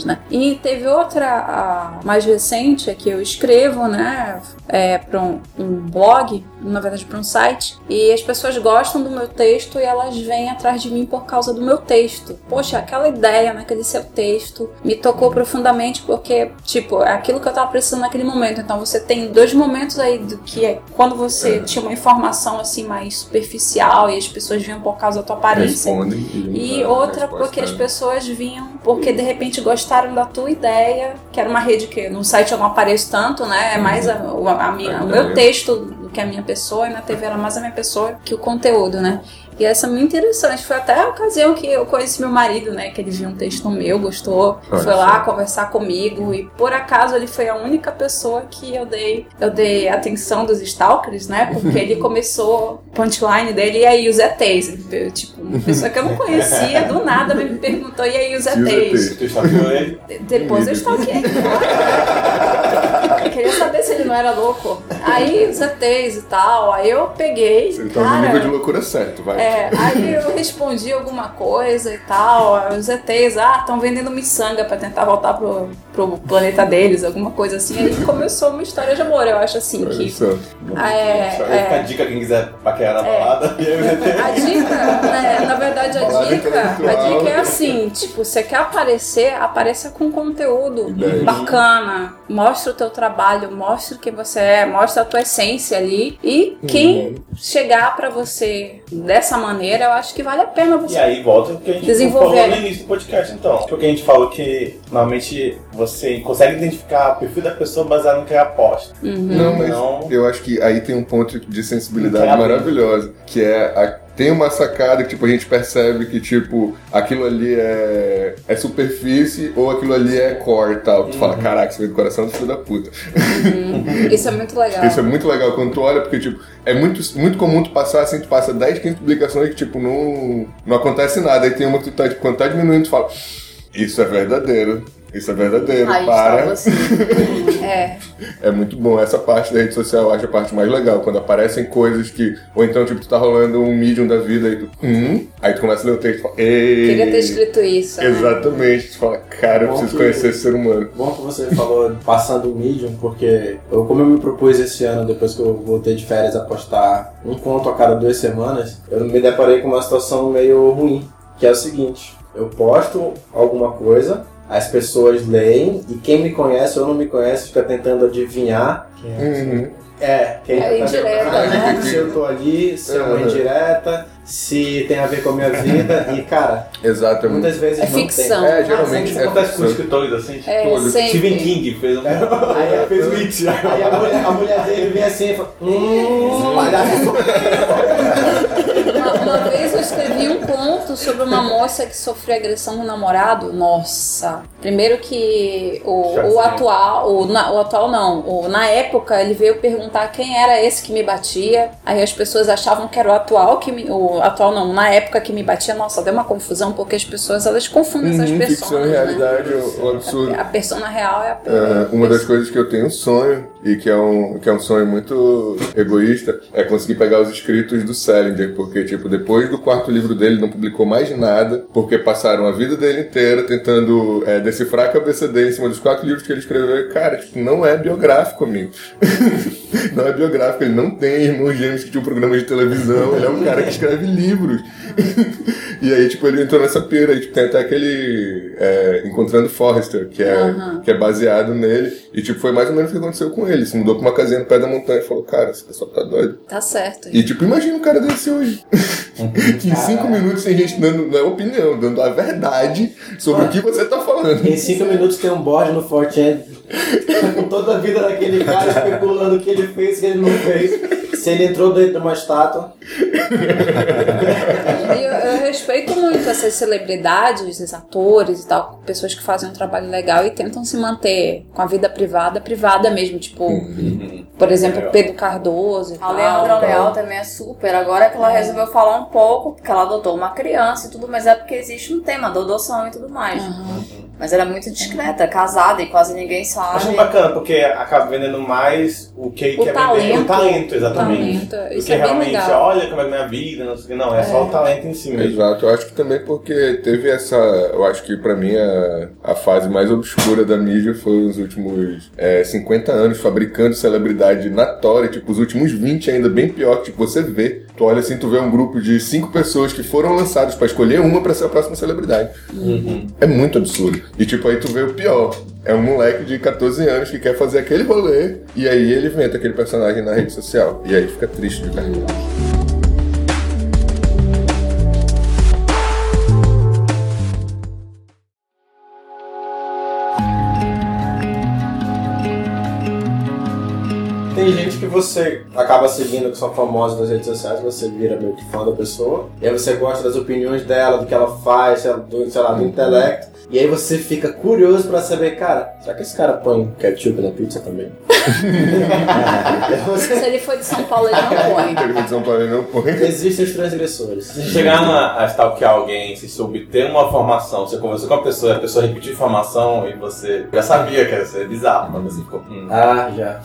né? E teve outra, mais recente, é que eu escrevo, né, é, pra um, um blog, na verdade pra um site, e as pessoas gostam do meu texto e elas vêm atrás de mim por causa do meu texto. Poxa, aquela ideia naquele seu texto me tocou profundamente porque, tipo, é aquilo que eu tava precisando naquele momento. Então você tem dois momentos aí do que é quando você tinha uma informação assim mais superficial e as pessoas vinham por causa da tua aparência. Respondem. E dão outra porque as né? pessoas vinham porque de repente gostaram da tua ideia, que era uma rede que no site eu não apareço tanto, né? É mais a, a- a minha- o meu texto do que a minha pessoa e na TV era mais a minha pessoa que o conteúdo, né? E essa é muito interessante. Foi até a ocasião que eu conheci meu marido, né? Que ele viu um texto meu, gostou, Olha foi lá conversar comigo. E por acaso ele foi a única pessoa que eu dei, eu dei atenção dos stalkers, né? Porque ele (laughs) começou o punchline dele, e aí os ETs? Tipo, uma pessoa que eu não conhecia, do nada me perguntou, e aí os ETs? Depois eu stalkeei. Eu queria saber se ele não era louco. (laughs) Aí os ETs e tal, aí eu peguei. Ele tá no cara, nível de loucura certo, vai. é, aí eu respondi alguma coisa e tal. Os ETs, ah, estão vendendo miçanga pra tentar voltar pro, pro planeta deles, alguma coisa assim. Aí (laughs) começou uma história de amor, eu acho assim, que. só. É, vai ficar a é, dica quem quiser paquerar na balada. E aí você a dica, né, na verdade, a Balada dica, a dica é assim, tipo, você quer aparecer, apareça com conteúdo bacana, mostra o teu trabalho, mostra quem você é, mostra a tua essência ali. E quem chegar pra você dessa maneira, eu acho que vale a pena E você. aí volta o que a gente Desenvolver. falou no início do podcast, então. Porque a gente falou que normalmente você consegue identificar o perfil da pessoa baseado no que ela posta. Não, mas Não. eu acho que aí tem um ponto de sensibilidade maravilhosa, que é a- tem uma sacada que tipo a gente percebe que tipo aquilo ali é, é superfície ou aquilo ali é core e tal. Tu fala, caraca, isso veio do coração do filho da puta. Isso é muito legal. Isso é muito legal quando tu olha, porque, tipo, é muito, muito comum tu passar assim, tu passa 10, 15 publicações que, tipo, não, não acontece nada. Aí tem uma que tu tá, tipo, quando tá diminuindo, tu fala, isso é verdadeiro. Isso é verdadeiro, Aí para. (laughs) É. É muito bom. Essa parte da rede social eu acho a parte mais legal. Quando aparecem coisas que. Ou então, tipo, tu tá rolando um medium da vida e tu. Hum? Aí tu começa a ler o texto e fala. Ei! Queria ter escrito isso. né? Exatamente. Tu fala, cara, eu Bom preciso que- conhecer esse ser humano. Bom que você falou passando o Medium, porque eu, como eu me propus esse ano, depois que eu voltei de férias, a postar um conto a cada duas semanas, eu me deparei com uma situação meio ruim, que é o seguinte, eu posto alguma coisa, as pessoas leem, e quem me conhece ou não me conhece fica tentando adivinhar quem é. Uhum. É, quem É indireta, né? (laughs) Se eu tô ali, se é uma Uhum. indireta, se tem a ver com a minha vida, e cara, Exatamente. muitas vezes É não ficção. É, geralmente Isso é acontece com ficção. escritores assim. É, Todos. sempre. Stephen King fez um. (laughs) Aí fez um hit. Aí a mulher, a mulher dele vem assim e fala: Hum, (laughs) vai dar Uma, uma vez eu escrevi um conto sobre uma moça que sofreu agressão do namorado. Nossa. Primeiro que o, o atual, o, na- o atual não, o, na época ele veio perguntar quem era esse que me batia. Aí as pessoas achavam que era o atual que me, o atual não, na época que me batia. Nossa, deu uma confusão porque as pessoas elas confundem essas Uhum, pessoas. ficção e realidade um absurdo. A persona real é a É, uma das coisas que eu tenho um sonho, e que é um, que é um sonho muito egoísta, é conseguir pegar os escritos do Salinger, porque, tipo, depois do quarto livro dele, ele não publicou mais nada, porque passaram a vida dele inteira tentando é, decifrar a cabeça dele em cima dos quatro livros que ele escreveu. E, cara, tipo, não é biográfico, amigo. (laughs) não é biográfico, ele não tem irmãos gêmeos que tinham um programa de televisão, ele é um cara que escreve livros. (laughs) e aí, tipo, ele entrou nessa pira, e tipo, tem até aquele é, Encontrando Forrester, que é, que é baseado nele. E, tipo, foi mais ou menos o que aconteceu com ele. Se mudou pra uma casinha no pé da montanha e falou, cara, esse pessoal tá doido. Tá certo. E, tipo, imagina um cara desse hoje. que (laughs) em cinco minutos tem gente dando não é opinião, dando a verdade sobre o que você tá falando. Em 5 minutos tem um bode no 4chan com toda a vida daquele cara especulando o que ele fez, o que ele não fez. Se ele entrou dentro de uma estátua. (laughs) Respeito muito essas celebridades, esses atores e tal, pessoas que fazem um trabalho legal e tentam se manter com a vida privada, privada mesmo, tipo, por exemplo, Pedro Cardoso e A tal. Leandra Leal também é super. Agora que ela resolveu falar um pouco, porque ela adotou uma criança e tudo, mas é porque existe um tema da adoção e tudo mais. Mas ela é muito discreta, casada e quase ninguém sabe. Acho bacana, porque acaba vendendo mais o que O quer vender. talento. O talento, exatamente. Talento, isso Porque é bem realmente, legal. olha como é minha vida, não sei o que. Não, é, só o talento em si mesmo. Exato, eu acho que também porque teve essa. Eu acho que pra mim a, a fase mais obscura da mídia foi os últimos é, 50 anos fabricando celebridade na tora, tipo, os últimos 20 ainda bem pior, que tipo, você vê. Tu olha assim, tu vê um grupo de cinco pessoas que foram lançadas pra escolher uma pra ser a próxima celebridade. É muito absurdo. E tipo, aí tu vê o pior. É um moleque de 14 anos que quer fazer aquele rolê e aí ele inventa aquele personagem na rede social. E aí fica triste de verdade. Você acaba seguindo, que são famosos nas redes sociais, você vira meio que fã da pessoa, e aí você gosta das opiniões dela, do que ela faz, do, sei lá, do intelecto, e aí você fica curioso pra saber, cara, será que esse cara põe ketchup na pizza também? (laughs) Se ele for de São Paulo, ele não põe. Ele de São Paulo ele não põe. Existem os transgressores. Se chegar na, a stalkear alguém, se se obter uma formação, você conversou com a pessoa, a pessoa repetiu a informação e você já sabia que ia ser bizarro, mas você ficou. Hum. Ah, já.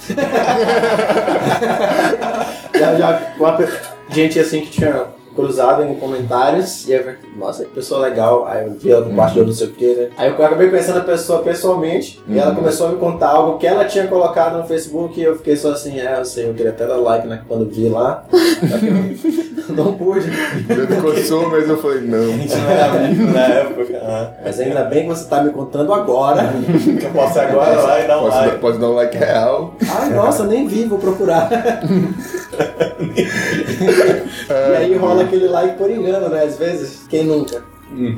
(laughs) já, já, uma pe- gente assim que tinha cruzado em comentários, e aí eu nossa, que pessoa legal, aí eu vi ela compartilhou não sei o que, né? Aí eu acabei conhecendo a pessoa pessoalmente, e ela começou a me contar algo que ela tinha colocado no Facebook, e eu fiquei só assim, é, eu sei, eu queria até dar like né, quando vi lá, eu (laughs) não pude. Ele coçou, mas eu falei, A não. gente não era amigo na época. Ah, Mas ainda bem que você tá me contando agora. que eu posso agora lá e dar um Posso, dar, like. posso dar um like real. Ai, nossa, nem vi, vou procurar. (laughs) (laughs) e aí rola aquele like por engano, né? Às vezes, quem nunca?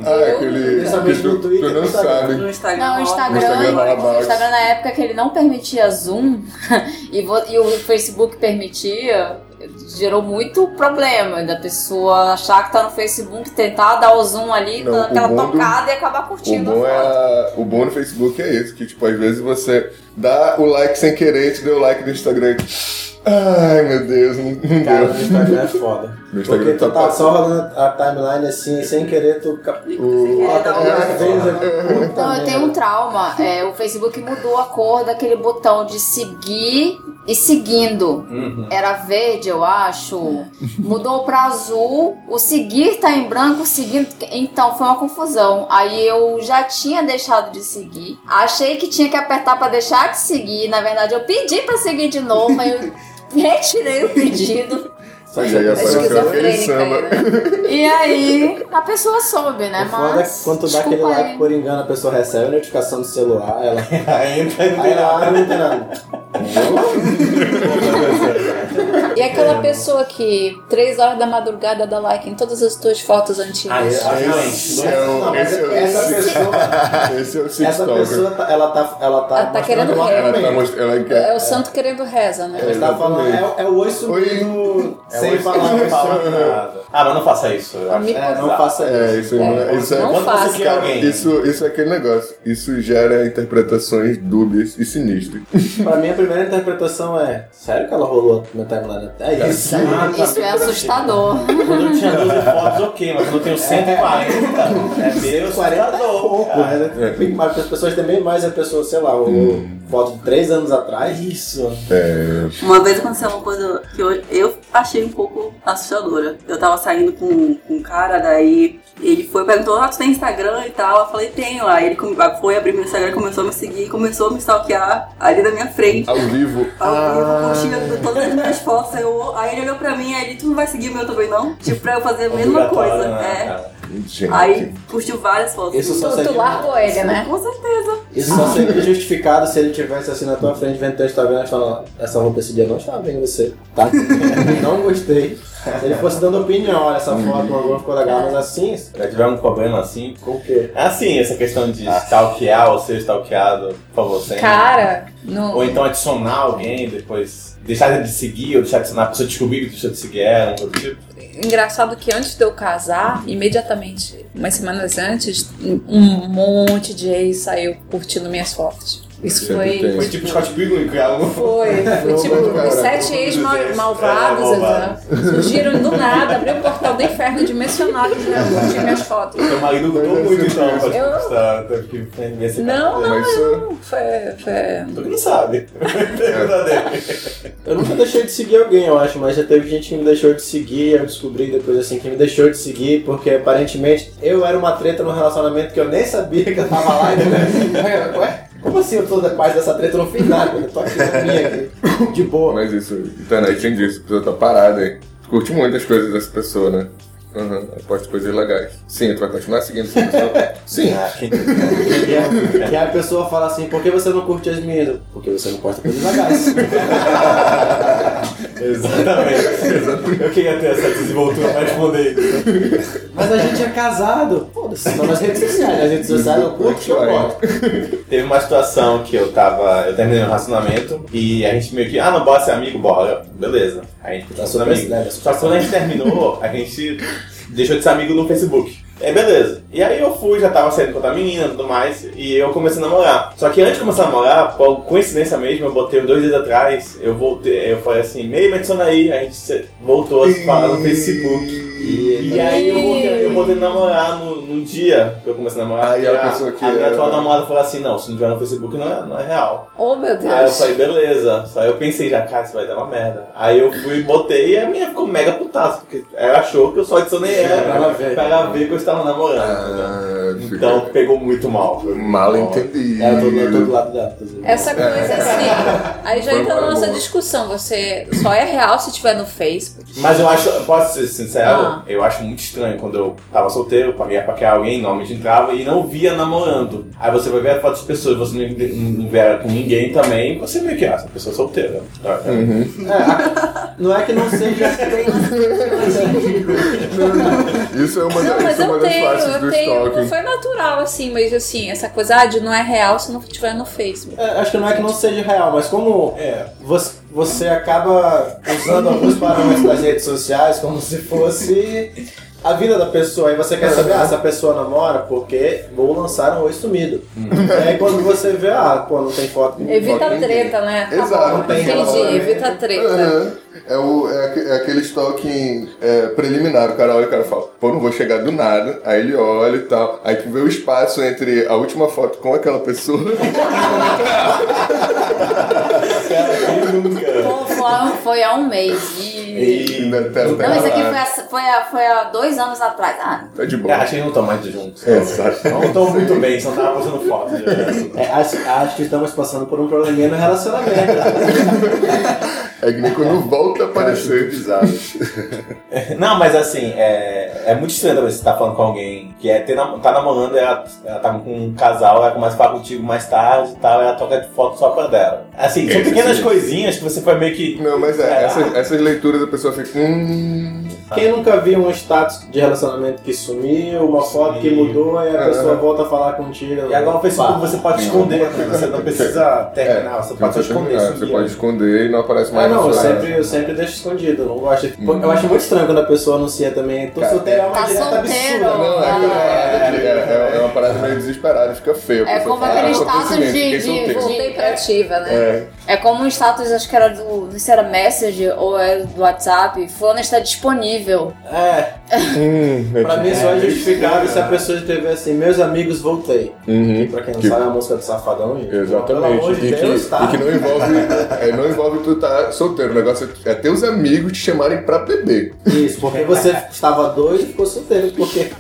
Ah, aquele. Principalmente no Twitter, tu não no Instagram. sabe. No Instagram. Não, o Instagram, No Instagram o bounce. Instagram na época que ele não permitia zoom (laughs) e, e o Facebook permitia, gerou muito problema da pessoa achar que tá no Facebook, tentar dar o zoom ali, Não, dar aquela o bom do- tocada e acabar O curtindo bom, a é a- o bom no Facebook é esse, que tipo, às vezes você dá o like sem querer, te deu o like no Instagram. Ai meu Deus, não, não Cara, deu. no Instagram é foda. (laughs) No Instagram Porque tu tá tá só rolando a timeline assim, sem querer, tu O- coloca duas vezes. Puta Então, eu tenho um trauma. É, o Facebook mudou a cor daquele botão de seguir e seguindo. Uhum. Era verde, eu acho. Mudou pra azul. O seguir tá em branco, o seguindo. Então foi uma confusão. Aí eu já tinha deixado de seguir. Achei que tinha que apertar pra deixar de seguir. Na verdade, eu pedi pra seguir de novo. Aí eu (laughs) retirei o pedido. Só que aí apareceu aquele samba. né? E aí a pessoa soube, né? O foda é que Mas. quando tu dá aquele like por engano, a pessoa recebe a notificação do celular, ela. (laughs) Aí entra e não tem nada. E aquela pessoa que três horas da madrugada dá like em todas as tuas fotos Ah, antigas. esse- realmente. Esse é o. Não, Esse é essa pessoa, Esse é o Six essa Talker. pessoa, tá- ela tá, ela tá, Ela tá querendo rer. Ela tá. Ela quer. É o santo querendo reza, né? Ela tá falando, é, é o oi subindo É sem falar nada. Ah, mas não faça isso. eu acho. É, não faça É, isso. isso, é, isso é. Não Quando faça. Isso, isso é aquele negócio. Isso gera interpretações dúbias e sinistras. Pra mim, a primeira interpretação é: sério que ela rolou na timeline até isso? Isso é assustador. Quando eu tinha 12 fotos, ok, mas quando eu tenho 140, é meio 40 é assustador. pouco, né? É. Mas as pessoas têm bem mais a pessoa, sei lá, o foto de três anos atrás. Isso. É. Uma vez aconteceu uma coisa que eu, eu achei um pouco assustadora. Eu tava saindo com, com um cara, daí ele foi e perguntou, ah, tu tem Instagram e tal? Eu falei, tenho. Aí ele come- foi abrir meu Instagram, começou a me seguir, começou a me stalkear ali na minha frente. Ao vivo. Ao vivo, curtindo todas as minhas fotos eu, aí ele olhou pra mim e ele, tu não vai seguir o meu também não? Tipo, pra eu fazer a mesma coisa. né, É. cara? Gente. Aí curtiu várias fotos. Isso só Tu, tu seria, largou ele, né? Com certeza. isso só seria justificado se ele tivesse assim na tua frente vendo teu Instagram e falando, essa roupa esse dia não estava bem em você, tá? (laughs) não gostei. (laughs) Se ele fosse dando opinião, olha, essa foto uma roupa ficou legal, mas assim, Já tiver um problema assim, com o quê? É assim, essa questão de stalkear ou ser stalkeado, por sem. Cara, no, Ou então adicionar alguém, depois deixar de seguir, ou deixar de adicionar, a pessoa descobrir que deixou de seguir ela, um outro tipo. engraçado que antes de eu casar, imediatamente, umas semanas antes, um monte de ex saiu curtindo minhas fotos. Isso foi. Foi tipo Scott Pilgrim que ela não Foi, foi (laughs) tipo, Cara, os sete ex os mal- ex, malvados é, malvados. surgiram do (laughs) nada, abriu o portal do inferno dimensional e já curtir minhas fotos. Seu marido é muito então, sempre pode Eu- postar, teve que ver esse Não, não, Mas não. Foi, foi. Tu que não sabe. (laughs) Dele. Eu nunca deixei de seguir alguém, eu acho, mas já teve gente que me deixou de seguir, eu descobri depois assim que me deixou de seguir, porque aparentemente eu era uma treta no relacionamento que eu nem sabia que eu tava lá? Ué, como assim eu tô parte dessa treta? Eu não fiz nada, eu tô aqui na minha, aqui, de boa. Mas isso, internet tem disso, a pessoa tá parada. Tu curte muitas coisas dessa pessoa, né? Aham, ela posta coisas legais. Sim, tu vai continuar seguindo essa pessoa? (laughs) Sim. Ah, quem- Que a, que a pessoa fala assim, por que você não curte as minhas? Porque você não posta coisas legais. (laughs) Exatamente. Eu queria ter essa desenvoltura pra responder isso. Mas a gente é casado. Foda-se, não nas redes sociais. Nas redes sociais eu curto, eu gosto. Teve uma situação que eu tava. Eu terminei um relacionamento e a gente meio que. Ah, não bora ser amigo? Bora. Beleza. A gente super- amigo. né, Só que quando a gente terminou, a gente deixou de ser amigo no Facebook. É beleza. E aí eu fui, já tava saindo com outra menina e tudo mais, e eu comecei a namorar. Só que antes de começar a namorar, por coincidência mesmo, eu botei dois dias atrás, eu voltei, eu falei assim, meio me adiciona aí, a gente voltou a se falar no Facebook. E aí eu voltei, eu voltei a namorar no, num dia que eu comecei a namorar. Aí e a pessoa que a minha era- atual namorada falou assim, não, se não tiver no Facebook não é, não é real. Oh meu Aí eu Deus. falei, beleza. Só eu pensei já, cara, isso vai dar uma merda. Aí eu fui, botei e a minha ficou mega putaça, porque ela achou que eu só adicionei ela Pra ela ver. pra ela ver que eu estava namorando. Ah, fica Então pegou muito mal. Mal entendido. É, tô, eu tô do lado dela. Essa coisa assim. Aí já entra na nossa discussão. Você só é real se tiver no Facebook. Mas eu acho, posso ser sincero, Ah. Eu acho muito estranho quando eu tava solteiro, pra ia paquerar alguém, normalmente entrava e não via namorando. Aí você vai ver a foto das pessoas, você não, não vê com ninguém também, você meio que, ah, essa pessoa é solteira. Uhum. É, a- não é que não seja. (laughs) Isso é uma, Não, das- mas é eu das tenho, eu tenho. Não stalking. foi natural, assim, mas assim, essa coisa ah, de não é real se não tiver no Facebook. É, acho que não é que não seja real, mas como É. você, você acaba usando alguns parâmetros das redes sociais como se fosse a vida da pessoa. Aí você quer saber, ah, essa pessoa namora porque vou lançar um oi sumido. E aí quando você vê, ah, pô, não tem foto. Evita Não, treta, né? Tá Exato. bom, tem Entendi, relação. evita treta. Aham. É, o, é, é aquele stalking é, preliminar. O cara olha e o cara fala, pô, não vou chegar do nada. Aí ele olha e tal. Aí tu vê o espaço entre a última foto com aquela pessoa. (laughs) Cara, quem nunca? Pô, foi, há um mês. E... E... Ainda tá- tá Não, isso aqui foi há, foi, há, foi há dois anos atrás. Ah, Tá de boa. acho que eles não estão mais juntos. Exato. Não estão muito bem, só tava postando foto. (laughs) É, acho, acho que estamos passando por um probleminha no relacionamento. É que nem quando volta a aparecer. bizarro. (laughs) Não, mas assim, é, é muito estranho você estar falando com alguém que é ter, tá namorando, ela, ela tá com um casal, ela começa a falar contigo mais tarde e tal, ela toca foto só pra dela. Assim, são Esse pequenas sim. coisinhas que você foi meio que. Não, mas é, essas, essas leituras a pessoa fica. Amen. Quem nunca viu um status de relacionamento que sumiu, uma foto que mudou e a É. pessoa volta a falar contigo? E agora o Facebook Pá. você pode esconder, né? você não precisa terminar, você pode Você esconder. sumir, Você pode né? esconder e não aparece Ah, mais não, no eu sempre, eu sempre deixo escondido, eu não gosto. Hum. Eu acho muito estranho quando a pessoa anuncia também, tô Cara, solteiro, é uma Tá direta solteiro. absurda. Não, é, Ah. é, é, é, é uma parada meio desesperada, fica feio. É como aquele "Ah, status de- de- solteiro." Voltei pra ativa, né? É. É como um status, acho que era do. Não sei se era Messenger ou era do WhatsApp. Fulano está disponível. É, Hum, pra mim só é justificável se a pessoa escrever assim, meus amigos, voltei. Uhum. Que pra quem não Que- sabe é a música do Safadão, gente. Pelo Exatamente. amor de E que, Deus, tá? e que não envolve. é, não envolve tu tá solteiro. O negócio é é teus amigos te chamarem pra beber. Isso, porque você estava doido e ficou solteiro, porque...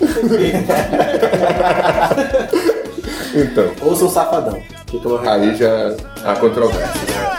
Então, Ouça o Safadão. Aí já há controvérsia.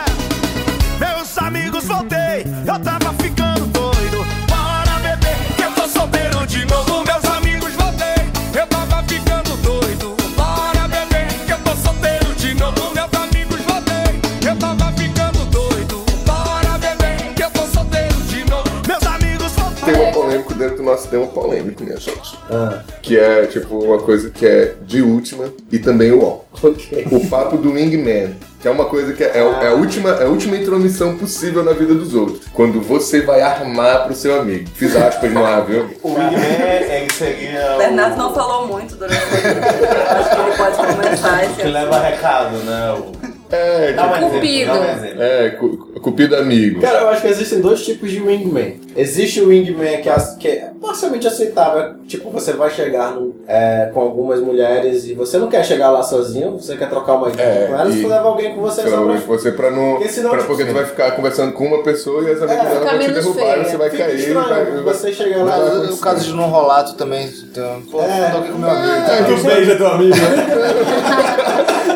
Tema polêmico, minha gente. Ah, Que é, tipo, uma coisa que é de última e também o ó. ok. O papo do wingman. Que é uma coisa que é, é, é a última, é a última intromissão possível na vida dos outros. Quando você vai armar pro seu amigo. Fiz aspas no ar, viu? O Wingman é, seria O o Bernardo não falou muito durante entrevista. Acho que ele pode começar esse que leva recado, né? O... É, Dá um tipo, exemplo, Cupido. um é, cu- cupido amigo. Cara, eu acho que existem dois tipos de wingman. Existe o wingman que é, que é parcialmente aceitável. Tipo, você vai chegar no- é, com algumas mulheres e você não quer chegar lá sozinho, você quer trocar uma ideia É, com elas, e- você leva alguém com você só Pra você pra não. Porque senão, pra- tipo, porque tu vai ficar conversando com uma pessoa e as amigas É, dela fica vão te derrubar feia. e você vai Fica cair. estranho, vai- vai- você chega lá... Mas o caso de não rolar, tu também. Então, pô, É. tô aqui com meu amigo. É, Tu beija teu amigo.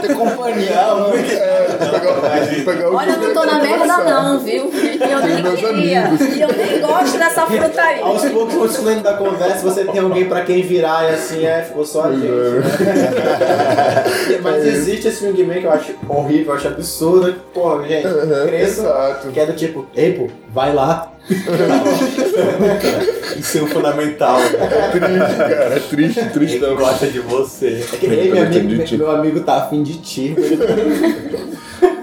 Ter companhia. pegar, pegar o Olha, eu não tô na merda não, viu? E eu nem queria. amigos. E eu nem gosto dessa fruta aí. Aos poucos, descobrindo da conversa, você tem alguém pra quem virar e assim, é, ficou só a gente. né? (laughs) Mas existe esse wingman que eu acho horrível, eu acho absurdo. Porra, gente, cresça. Exato. Que é do tipo, ei, pô, vai lá. (laughs) Isso é um fundamental. É triste, cara. É triste, triste. Ele gosta de você. É que, ei, meu amigo, meu amigo tá afim de ti. (laughs)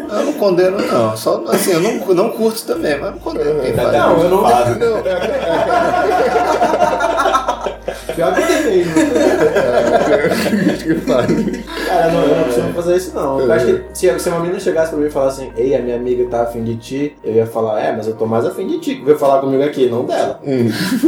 Eu não condeno, não. Só assim, eu não, não curto também, mas não condeno quem faz. Não, eu não. Fase. Não, Pior que tem mesmo. Cara, não, eu não costumo fazer isso não. Eu acho que se, se uma menina chegasse pra mim e falasse assim, ei, a minha amiga tá afim de ti, eu ia falar, é, mas eu tô mais afim de ti, que veio falar comigo aqui, não dela.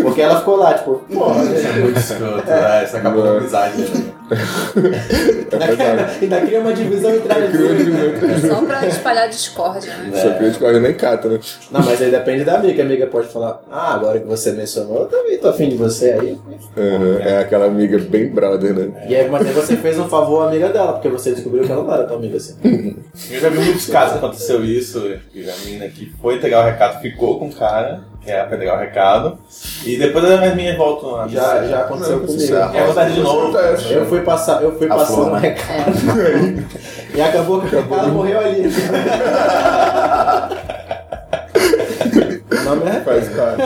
Porque ela ficou lá, tipo, porra, É muito escroto, né? Isso acabou a amizade. né? (laughs) É (laughs) ainda cria uma divisão entre Criou de duas. novo. Só pra espalhar discórdia, né? Só que a gente corre nem cata, né? Não, mas aí depende da amiga. A amiga pode falar, ah, agora que você mencionou, eu também tô afim de você aí. Aham, É aquela amiga bem brother, né? E aí, mas aí você fez um favor à amiga dela, porque você descobriu que ela não era tão amiga assim. Eu já vi muitos casos que aconteceu isso. que A menina que foi entregar o recado ficou com o cara, pra entregar o recado. E depois as minhas voltam lá. Já, já aconteceu Não, comigo. é- É vontade de novo. Acontece. Eu fui passar, eu fui A passando flor, um né? recado. E acabou que o cara morreu ali. O nome é Faz parte.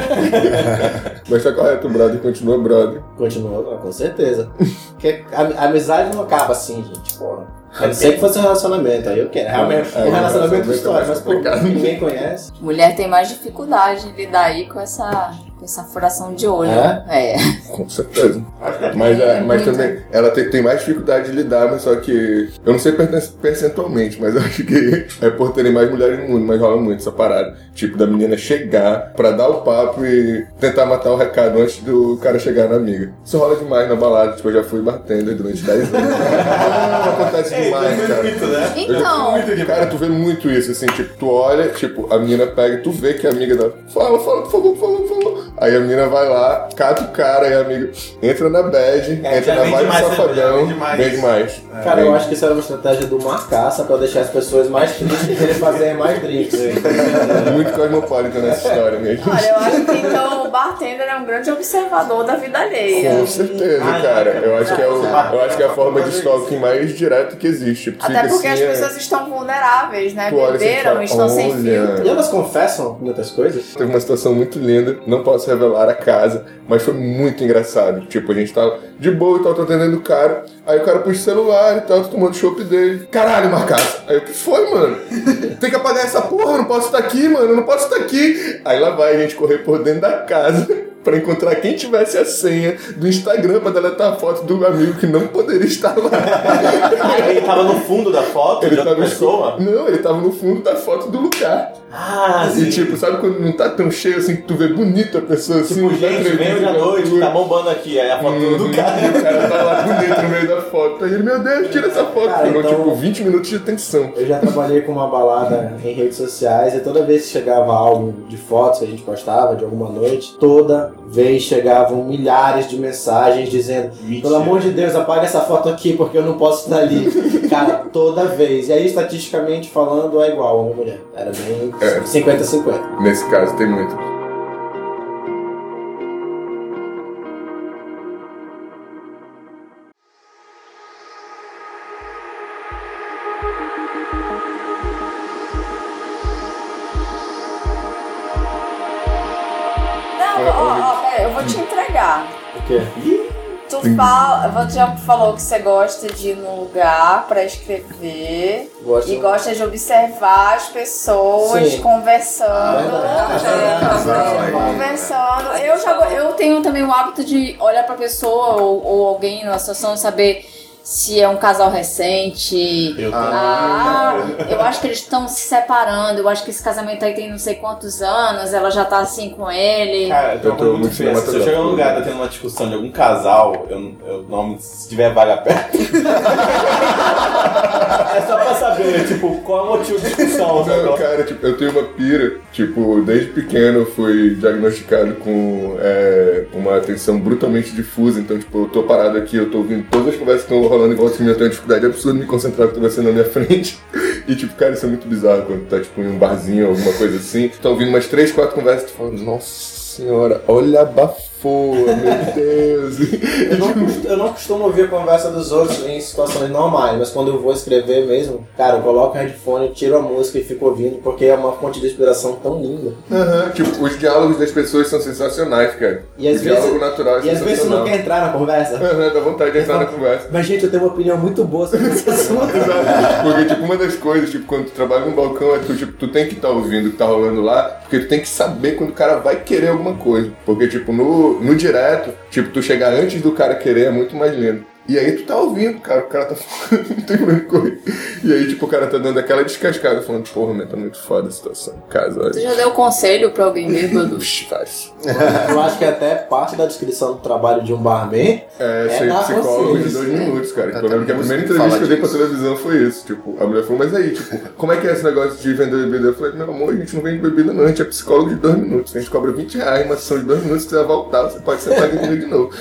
Mas tá correto, o brother continua brother. Continua, com certeza. Porque a, a amizade não acaba assim, gente. Porra. A não ser que fosse um relacionamento, aí eu quero. Realmente, É, um relacionamento é, histórico, mas pô, ninguém conhece. Mulher tem mais dificuldade em lidar aí com essa, essa furação de olho. É. Com certeza. Mas, é, mas também, ela tem, tem mais dificuldade de lidar, mas só que. Eu não sei percentualmente, mas (laughs) eu acho que é por terem mais mulheres no mundo, mas rola muito essa parada. Tipo, da menina chegar pra dar o papo e tentar matar o recado antes do cara chegar na amiga. Isso rola demais na balada, tipo, eu já fui bartender durante 10 anos. (laughs) Acontece É, demais, cara. muito, né? Então, Cara, tu vê muito isso, assim, tipo, tu olha, tipo, a menina pega e tu vê que a amiga dela fala, fala, por favor, por favor, por favor. Aí a menina vai lá, cata o cara e a amiga entra na bad, É, entra na vibe mais, já safadão, vende mais. vende mais. Cara, eu acho que isso era uma estratégia do Marcaça pra deixar as pessoas mais tristes e querer fazer mais drinks. Muito cosmopolita nessa história mesmo. olha, eu acho que então o bartender é um grande observador da vida alheia. Com certeza, Ah, cara. Eu acho que é, o, eu acho que é a forma de stalking mais direta que existe. Tipo, Até porque as assim, é- pessoas estão vulneráveis, né? Assim e Beberam, estão sem filtro. E elas confessam em outras coisas? Teve uma situação muito linda, não posso revelar a casa, mas foi muito engraçado. Tipo, a gente tava de boa e tal, tô atendendo o cara, aí o cara puxa o celular e tal, tô tomando chopp dele. Caralho, Marcaço! Aí o que foi, mano? (laughs) Tem que apagar essa porra, eu não posso estar aqui, mano, eu não posso estar aqui. Aí lá vai a gente correr por dentro da casa pra encontrar quem tivesse a senha do Instagram pra deletar a foto do amigo que não poderia estar lá. (laughs) Ele tava no fundo da foto de outra tava pessoa. Não, ele tava no fundo da foto do lugar. Ah, E tipo, sabe quando não tá tão cheio assim que tu vê bonito a pessoa assim? Tipo, tá gente, à de noite, altura. tá bombando aqui. Aí a foto do cara. E o cara tá lá bonito no meio da foto. Aí ele, meu Deus, tira essa foto. Cara, Foram então- tipo 20 minutos de atenção. Eu já trabalhei com uma balada em redes sociais e toda vez que chegava algo de fotos que a gente postava de alguma noite, toda vez chegavam milhares de mensagens dizendo: pelo amor de Deus, apaga essa foto aqui porque eu não posso estar ali. (laughs) Cara, toda vez. E aí, estatisticamente falando, é igual e mulher. Era bem É. 50-50. Nesse caso tem muito. Fala, você já falou que você gosta de ir num lugar pra escrever Gosto. e gosta de observar as pessoas Sim. conversando. Ah, é Casal aí. Conversando. Eu, já, eu tenho também o hábito de olhar pra pessoa ou, ou alguém numa situação e saber se é um casal recente. Eu Ah, eu acho que eles estão se separando. Eu acho que esse casamento aí tem não sei quantos anos. Ela já tá assim com ele. Cara, eu tô, Eu tô muito feio. Se eu chegar num lugar tá tendo uma discussão de algum casal, eu, eu não se tiver vaga perto. (laughs) é só pra saber, tipo, qual é o motivo de discussão, Não, cara, tipo, eu tenho uma pira, tipo, desde pequeno eu fui diagnosticado com é, uma atenção brutalmente difusa, então, tipo, eu tô parado aqui, eu tô ouvindo todas as conversas que estão rolando em volta de mim, eu tenho uma dificuldade absurda de me concentrar com o que tá sendo na minha (laughs) frente. E, tipo, cara, isso é muito bizarro quando tá, tipo, em um barzinho, alguma coisa assim, tá ouvindo umas três, quatro conversas e tu falando, nossa senhora, olha a bafoa, meu (laughs) Deus. Eu não, costumo, eu não costumo ouvir a conversa dos outros em situações normais, mas quando eu vou escrever mesmo, cara, eu coloco o headphone, tiro a música e fico ouvindo, porque é uma fonte de inspiração tão linda. Aham, tipo, os diálogos das pessoas são sensacionais, cara. E às o diálogo vezes- natural é E às vezes você não quer entrar na conversa. Aham, dá vontade de entrar na conversa. Mas, gente, eu tenho uma opinião muito boa sobre esse (laughs) assunto. Porque, tipo, uma das coisas, tipo, quando tu trabalha num balcão, é tu, tipo, tu tem que estar ouvindo o que tá rolando lá, porque tu tem que saber quando o cara vai querer alguma coisa. Porque, tipo, no, no direto, tipo, tu chegar antes do cara querer é muito mais lindo. E aí tu tá ouvindo, cara, o cara tá (laughs) falando, não tem grande coisa. E aí, tipo, o cara tá dando aquela descascada, falando, porra, man, tá muito foda a situação. Casa, Tu olha. já deu conselho pra alguém bêbado? Puxa, faz. Eu acho que até parte da descrição do trabalho de um barman É, É ser psicólogo de dois minutos, cara. Eu lembro que a primeira entrevista que eu dei pra televisão foi isso. Tipo, a mulher falou, mas aí, tipo, como é que é esse negócio de vender bebida? Eu falei, meu amor, a gente não vende bebida não, a gente é psicólogo de dois minutos. A gente cobra 20 reais, uma sessão de dois minutos, você vai voltar, você pode sentar aqui comigo de novo.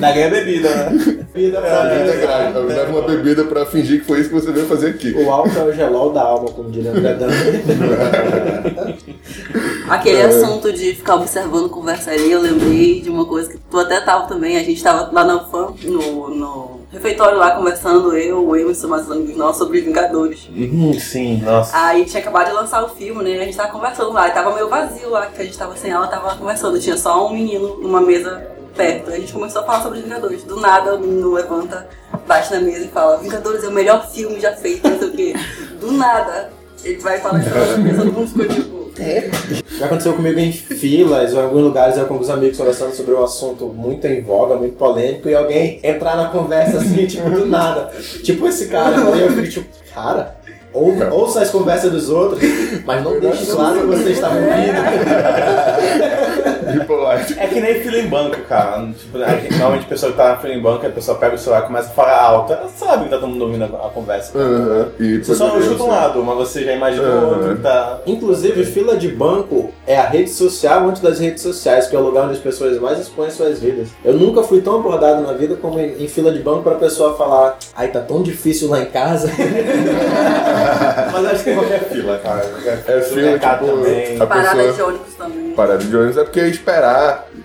Da ganha bebida, né? (laughs) Bebida É, pra é grátis. Eu levo uma bebida pra fingir que foi isso que você veio fazer aqui. O álcool é o gelol da alma, como diria André Dan. (laughs) Aquele assunto de ficar observando conversaria, eu lembrei de uma coisa que tu até tava também. A gente tava lá na fã, no, no refeitório lá conversando, eu, o Emerson, mais amigos nossos, sobre Vingadores. Hum, sim, nossa. Aí tinha acabado de lançar o filme, né? A gente tava conversando lá, e tava meio vazio lá, que a gente tava sem ela, tava conversando. Tinha só um menino numa mesa perto. A gente começou a falar sobre Vingadores. Do nada o menino levanta, bate na mesa e fala: Vingadores é o melhor filme já feito, não sei o quê. Do nada, ele vai falar isso, todo mundo ficou tipo. Já aconteceu comigo em filas ou em alguns lugares, eu com alguns amigos conversando sobre um assunto muito em voga, muito polêmico, e alguém entrar na conversa assim, (laughs) tipo, do nada. Tipo esse cara, aí eu fico tipo, cara, ou, ouça as conversas dos outros, mas não deixe claro que você está ouvindo. (laughs) É que nem fila em banco, cara. Tipo, a gente- normalmente a pessoa que tá na fila em banco, a pessoa pega o celular e começa a falar alto. Ela sabe que tá todo mundo ouvindo a, conversa. Aham. E Você só não poderia escuta um lado, mas você já imagina o outro que tá. Inclusive, fila de banco é a rede social antes das redes sociais, que é o lugar onde as pessoas mais expõem suas vidas. Eu nunca fui tão abordado na vida como em, em fila de banco pra pessoa falar, ai, tá tão difícil lá em casa. (laughs) Mas acho que qualquer fila, cara. É No fila, tipo, também. a Parada pessoa... de ônibus também. Parada de ônibus é porque esperar.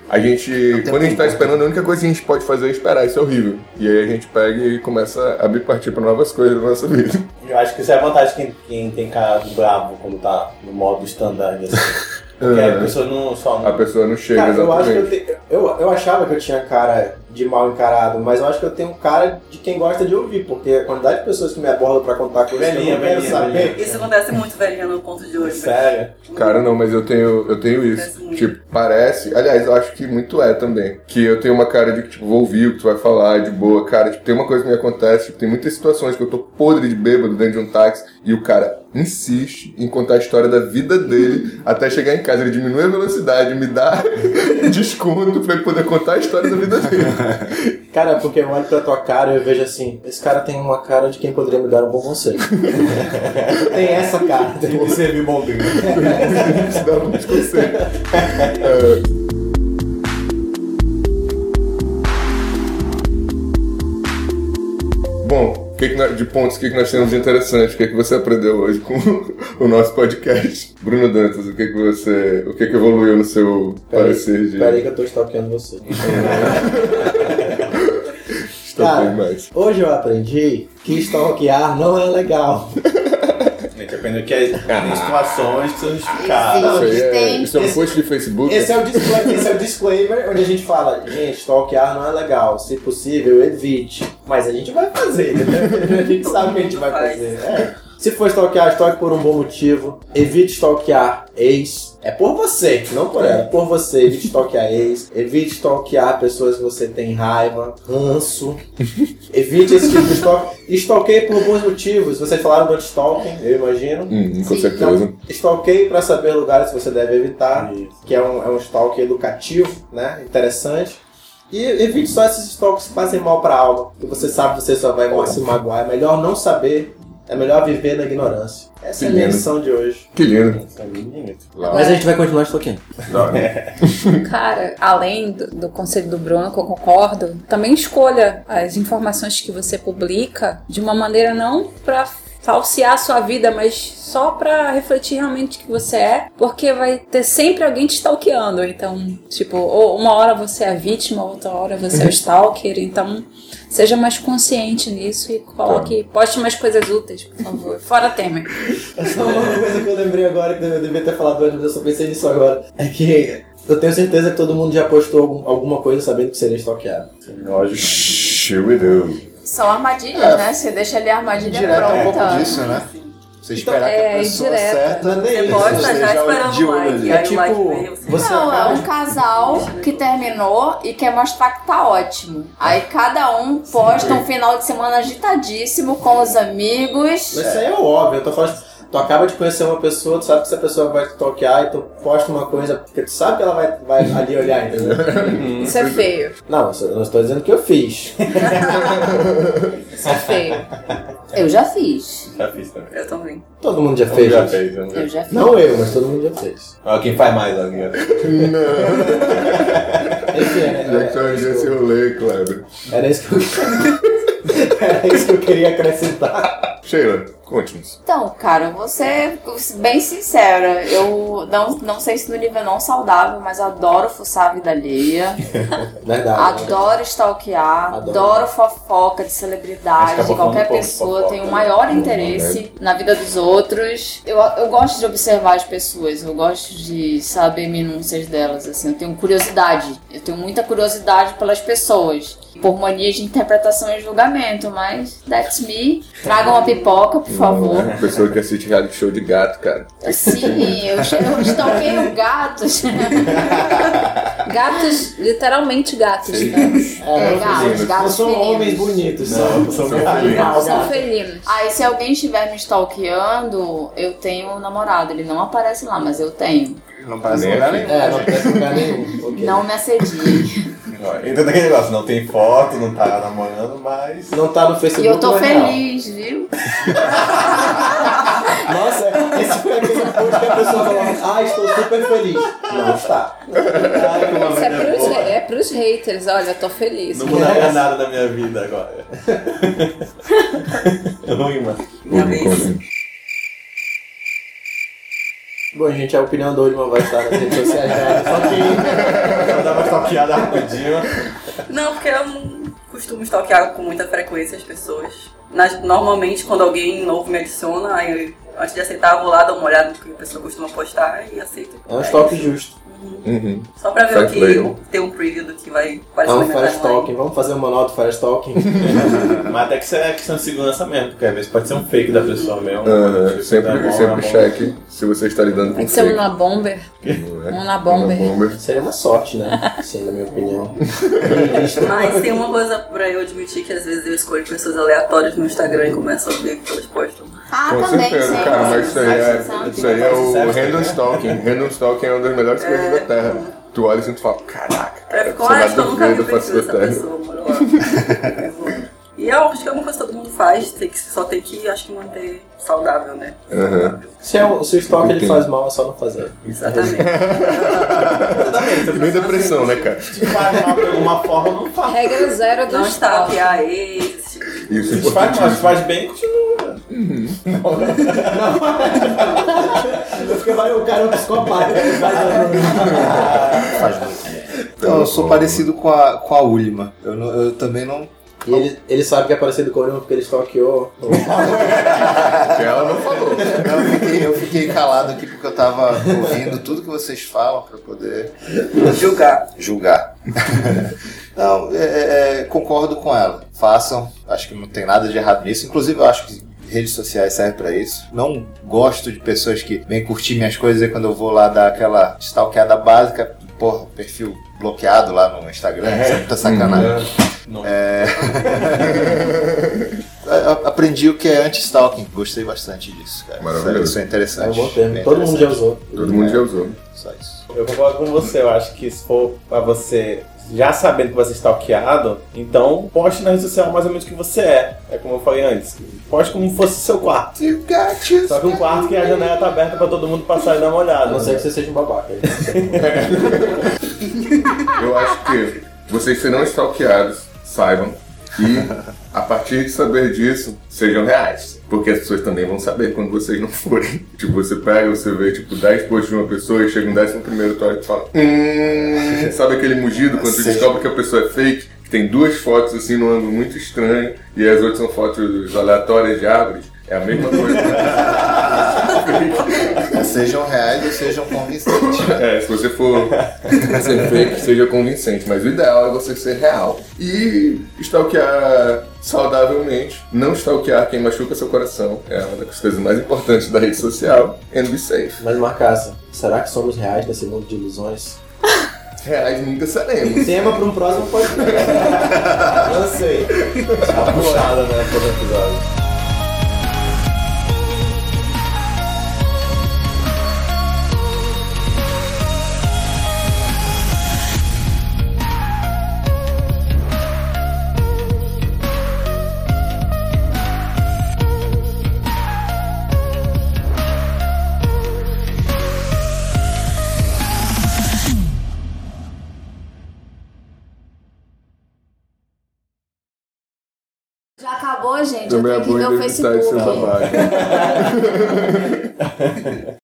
A gente. Quando a gente tá esperando, a única coisa que a gente pode fazer é esperar. Isso é horrível. E aí a gente pega e começa a abrir partir pra novas coisas na nossa vida. (laughs) Eu acho que isso é a vantagem de quem, quem tem cara de bravo quando tá no modo standard. Assim. (laughs) Porque a É. pessoa não só. A pessoa não chega Cara, eu acho que eu, exatamente. te- eu, eu achava que eu tinha cara de mal encarado, mas eu acho que eu tenho cara de quem gosta de ouvir, porque a quantidade de pessoas que me abordam pra contar coisas que eu Velhinha, não quero velhinha, saber. velhinha. Isso acontece muito, velhinha, no ponto de hoje. Sério. Cara, não, mas eu tenho, eu tenho isso. Muito. Tipo, parece. Aliás, eu acho que muito é também. Que eu tenho uma cara de que, tipo, vou ouvir o que tu vai falar, de boa. Cara, tipo, tem uma coisa que me acontece, tipo, tem muitas situações que eu tô podre de bêbado dentro de um táxi e o cara insiste em contar a história da vida dele (laughs) até chegar em casa. Ele diminui a velocidade, me dá (laughs) desconto pra ele poder contar a história da vida dele. (laughs) Cara, porque eu olho pra tua cara e eu vejo assim, esse cara tem uma cara de quem poderia me dar um bom conselho. (laughs) tem essa cara. Tem que servir bom drink. Isso dá muitos conselhos. É. que que nós- de pontos, o que, que nós temos de interessante? O que, que você aprendeu hoje com (laughs) o nosso podcast? Bruno Dantas, o que, que você. O que, que evoluiu no seu parecer de. Peraí que eu tô stalkeando você. (laughs) Estou Cara, hoje eu aprendi que stalkear não é legal. Depende que é, tem situações que são justificadas. Isso aí é, isso é um post de Facebook. Esse é, o disclaimer, esse é o disclaimer onde a gente fala, gente, stalkear não é legal, se possível, evite. Mas a gente vai fazer, entendeu? A gente sabe que a gente vai fazer. É. Se for stalkear, stalke por um bom motivo. Evite stalkear ex. É por você, não por ela. Por você, evite stalkear ex. Evite stalkear pessoas que você tem raiva, ranço. (laughs) Evite esse tipo de stalk. Stalkeie por bons motivos. Vocês falaram do stalking, eu imagino. Hum, com Sim. certeza. Então, stalkeie para saber lugares que você deve evitar, Isso. que é um, é um stalk educativo, né? Interessante. E evite só esses stalks que fazem mal para a alma, que você sabe que você só vai se magoar. É melhor não saber, é melhor viver na ignorância. Essa é a minha Lindo. lição de hoje. Que lindo. É. Mas a gente vai continuar stalkeando. Não, (laughs) Cara, além do, do conselho do Bruno, que eu concordo, também escolha as informações que você publica de uma maneira não pra falsear a sua vida, mas só pra refletir realmente o que você é, porque vai ter sempre alguém te stalkeando. Então, tipo, ou uma hora você é a vítima, outra hora você é o stalker. Então, seja mais consciente nisso e coloque, poste mais coisas úteis, por favor. Fora Temer. Só uma coisa que eu lembrei agora, que eu devia ter falado antes, mas eu só pensei nisso agora. É que eu tenho certeza que todo mundo já postou algum- alguma coisa sabendo que seria stalkeado. Lógico. Shh, we do. São armadilhas, É. né? Você deixa ali a armadilha Direto é um pouco pronta. disso, né? Você esperar que é, a pessoa indireta. certa é nem Você isso, pode estar já já esperando de o olho ali. É like tipo, você Não, é um casal que terminou e quer mostrar que tá ótimo. Aí cada um posta um final de semana agitadíssimo com os amigos. Mas isso aí é óbvio, eu tô falando. Tu acaba de conhecer uma pessoa, tu sabe que essa pessoa vai te toquear e tu posta uma coisa, porque tu sabe que ela vai, vai (laughs) ali olhar, entendeu? Isso é feio. Não, eu não estou dizendo que eu fiz. Isso é feio. Eu já fiz. Já fiz também. Eu também. Todo mundo já Todo fez. já fez, eu não Eu já fiz. Não eu, mas todo mundo já fez. Ah, quem faz mais ali? ó. (laughs) Enfim, é- Já tu arranjou esse rolê, Kleber. era isso que eu. (laughs) era isso que eu queria acrescentar. Sheila, conte-nos. Então, cara, eu vou ser bem sincera. Eu não, não sei se no nível não saudável, mas adoro fuçar a vida alheia. (laughs) Verdade. Adoro stalkear, Adoro. adoro fofoca de celebridade, de qualquer pessoa. Tenho o né? maior interesse na vida dos outros. Eu, eu gosto de observar as pessoas, eu gosto de saber minúcias delas. Assim, eu tenho curiosidade, eu tenho muita curiosidade pelas pessoas. Por mania de interpretação e julgamento, mas that's me. Tragam uma pipoca, por favor. Uma pessoa que assiste reality show de gato, cara. Sim, eu, eu stalkeio gatos. (laughs) Gatos, literalmente gatos, né? É, gatos, Não gatos são homens bonitos, Não, são, são são felinos. gatos. São felinos. Aí se alguém estiver me stalkeando, eu tenho um namorado. Ele não aparece lá, mas eu tenho. Não parece lugar nenhum. É, não tem lugar nenhum. Ok. Não me assedie. Ó, Então daquele negócio, não tem foto, não tá namorando, mas. Não tá no E Facebook. eu tô não é feliz, viu? (laughs) Nossa, esse foi aquele post que a pessoa falava, ah, estou super feliz. Não está. Isso é pros, é pros haters, olha, eu tô feliz. Não mudaria nada da minha vida agora. (laughs) Ruim, mano. Conte. Bom, gente, a opinião do Ultima vai estar nas redes sociais dela. (laughs) Só que Eu dava uma stalkeada rapidinho. Não, porque eu não costumo stalkear com muita frequência as pessoas. Nas- normalmente, quando alguém novo me adiciona, aí eu, antes de aceitar, eu vou lá dar uma olhada no que a pessoa costuma postar e aceito. é um stalk justo. Uhum. Só pra ver Fair o que, play. o- ter um preview do que vai aparecer um fire timeline. stalking. Vamos fazer uma nota fire stalking. (laughs) Mas até que isso é questão de segurança mesmo, porque às vezes pode ser um fake da pessoa mesmo. Tipo, sempre bom, sempre cheque se você está lidando com Tem que ser um na bomber. Não é? Um na bomber. Uma bomber. Seria uma sorte, né? (laughs) Sim, na minha opinião. (laughs) Mas tem uma coisa pra eu admitir que às vezes eu escolho pessoas aleatórias no Instagram e começo a ver o que elas postam. Ah, Com também, certeza, sim. cara, mas isso aí é, isso aí é o random stalking. Random stalking é uma das melhores coisas da Terra. Tu olha assim e tu fala, caraca, cara, você ah, nada acho que eu nunca a vi ver o da face da Terra. E eu acho que é uma coisa que todo mundo faz, tem que, só tem que, acho que, manter saudável, né? Aham. Se, é um, se o stalk ele faz mal, é só não fazer. Exatamente. (laughs) Nem depressão, né, cara? Se faz mal de alguma forma, não faz. Regra zero do Não ex, esse tipo de Isso é Se faz mal, se importantíssimo. faz bem, continua. (laughs) Porque vai o cara é um psicopata. Vai dando. Então, eu sou parecido com a, com a Ulima. Eu, não- eu também não. E ele, ele sabe que é parecido com o Orion porque ele stalkeou. Que ela não falou. Ela aqui porque eu tava ouvindo tudo que vocês falam para poder Julgar. julgar. não, é, é, concordo com ela. Façam. Acho que não tem nada de errado nisso. Inclusive, eu acho que redes sociais servem para isso. Não gosto de pessoas que vêm curtir minhas coisas e quando eu vou lá dar aquela stalkeada básica, porra, perfil bloqueado lá no Instagram, isso é muita sacanagem. Não. É... (laughs) Aprendi o que é anti-stalking. Gostei bastante disso, cara. Maravilhoso. Isso é interessante. É um bom termo. Bem Todo mundo já usou. Todo mundo já usou. Só isso. Eu concordo com você, eu acho que se for pra você já sabendo que você está stalkeado, então poste na rede social mais ou menos o que você é. É como eu falei antes. Poste como fosse seu quarto. Só que um quarto que a janela tá aberta pra todo mundo passar e dar uma A olhada. não ser que você seja um babaca. (laughs) Eu acho que vocês serão stalkeados, saibam. E a partir de saber disso, sejam reais. Porque as pessoas também vão saber quando vocês não forem. (laughs) Tipo, você pega, você vê tipo 10 posts de uma pessoa e chega um décimo primeiro toque e fala. Hum, sabe aquele mugido quando tu Sim. descobre que a pessoa é fake? Que tem duas fotos assim num ângulo muito estranho e as outras são fotos aleatórias de árvores. É a mesma coisa. (laughs) (laughs) Sejam reais ou sejam convincentes. (laughs) É, se você for ser fake, seja convincente. Mas o ideal é você ser real. E stalkear saudavelmente. Não stalkear quem machuca seu coração. É uma das coisas mais importantes da rede social. And be safe. Mas Marcaça, será que somos reais nesse mundo de ilusões? Reais nunca seremos. Tema para um próximo podcast. (laughs) Lancei. Tá puxada, né, por episódio. Gente. Eu tenho que bom ver o evitar de ser Facebook.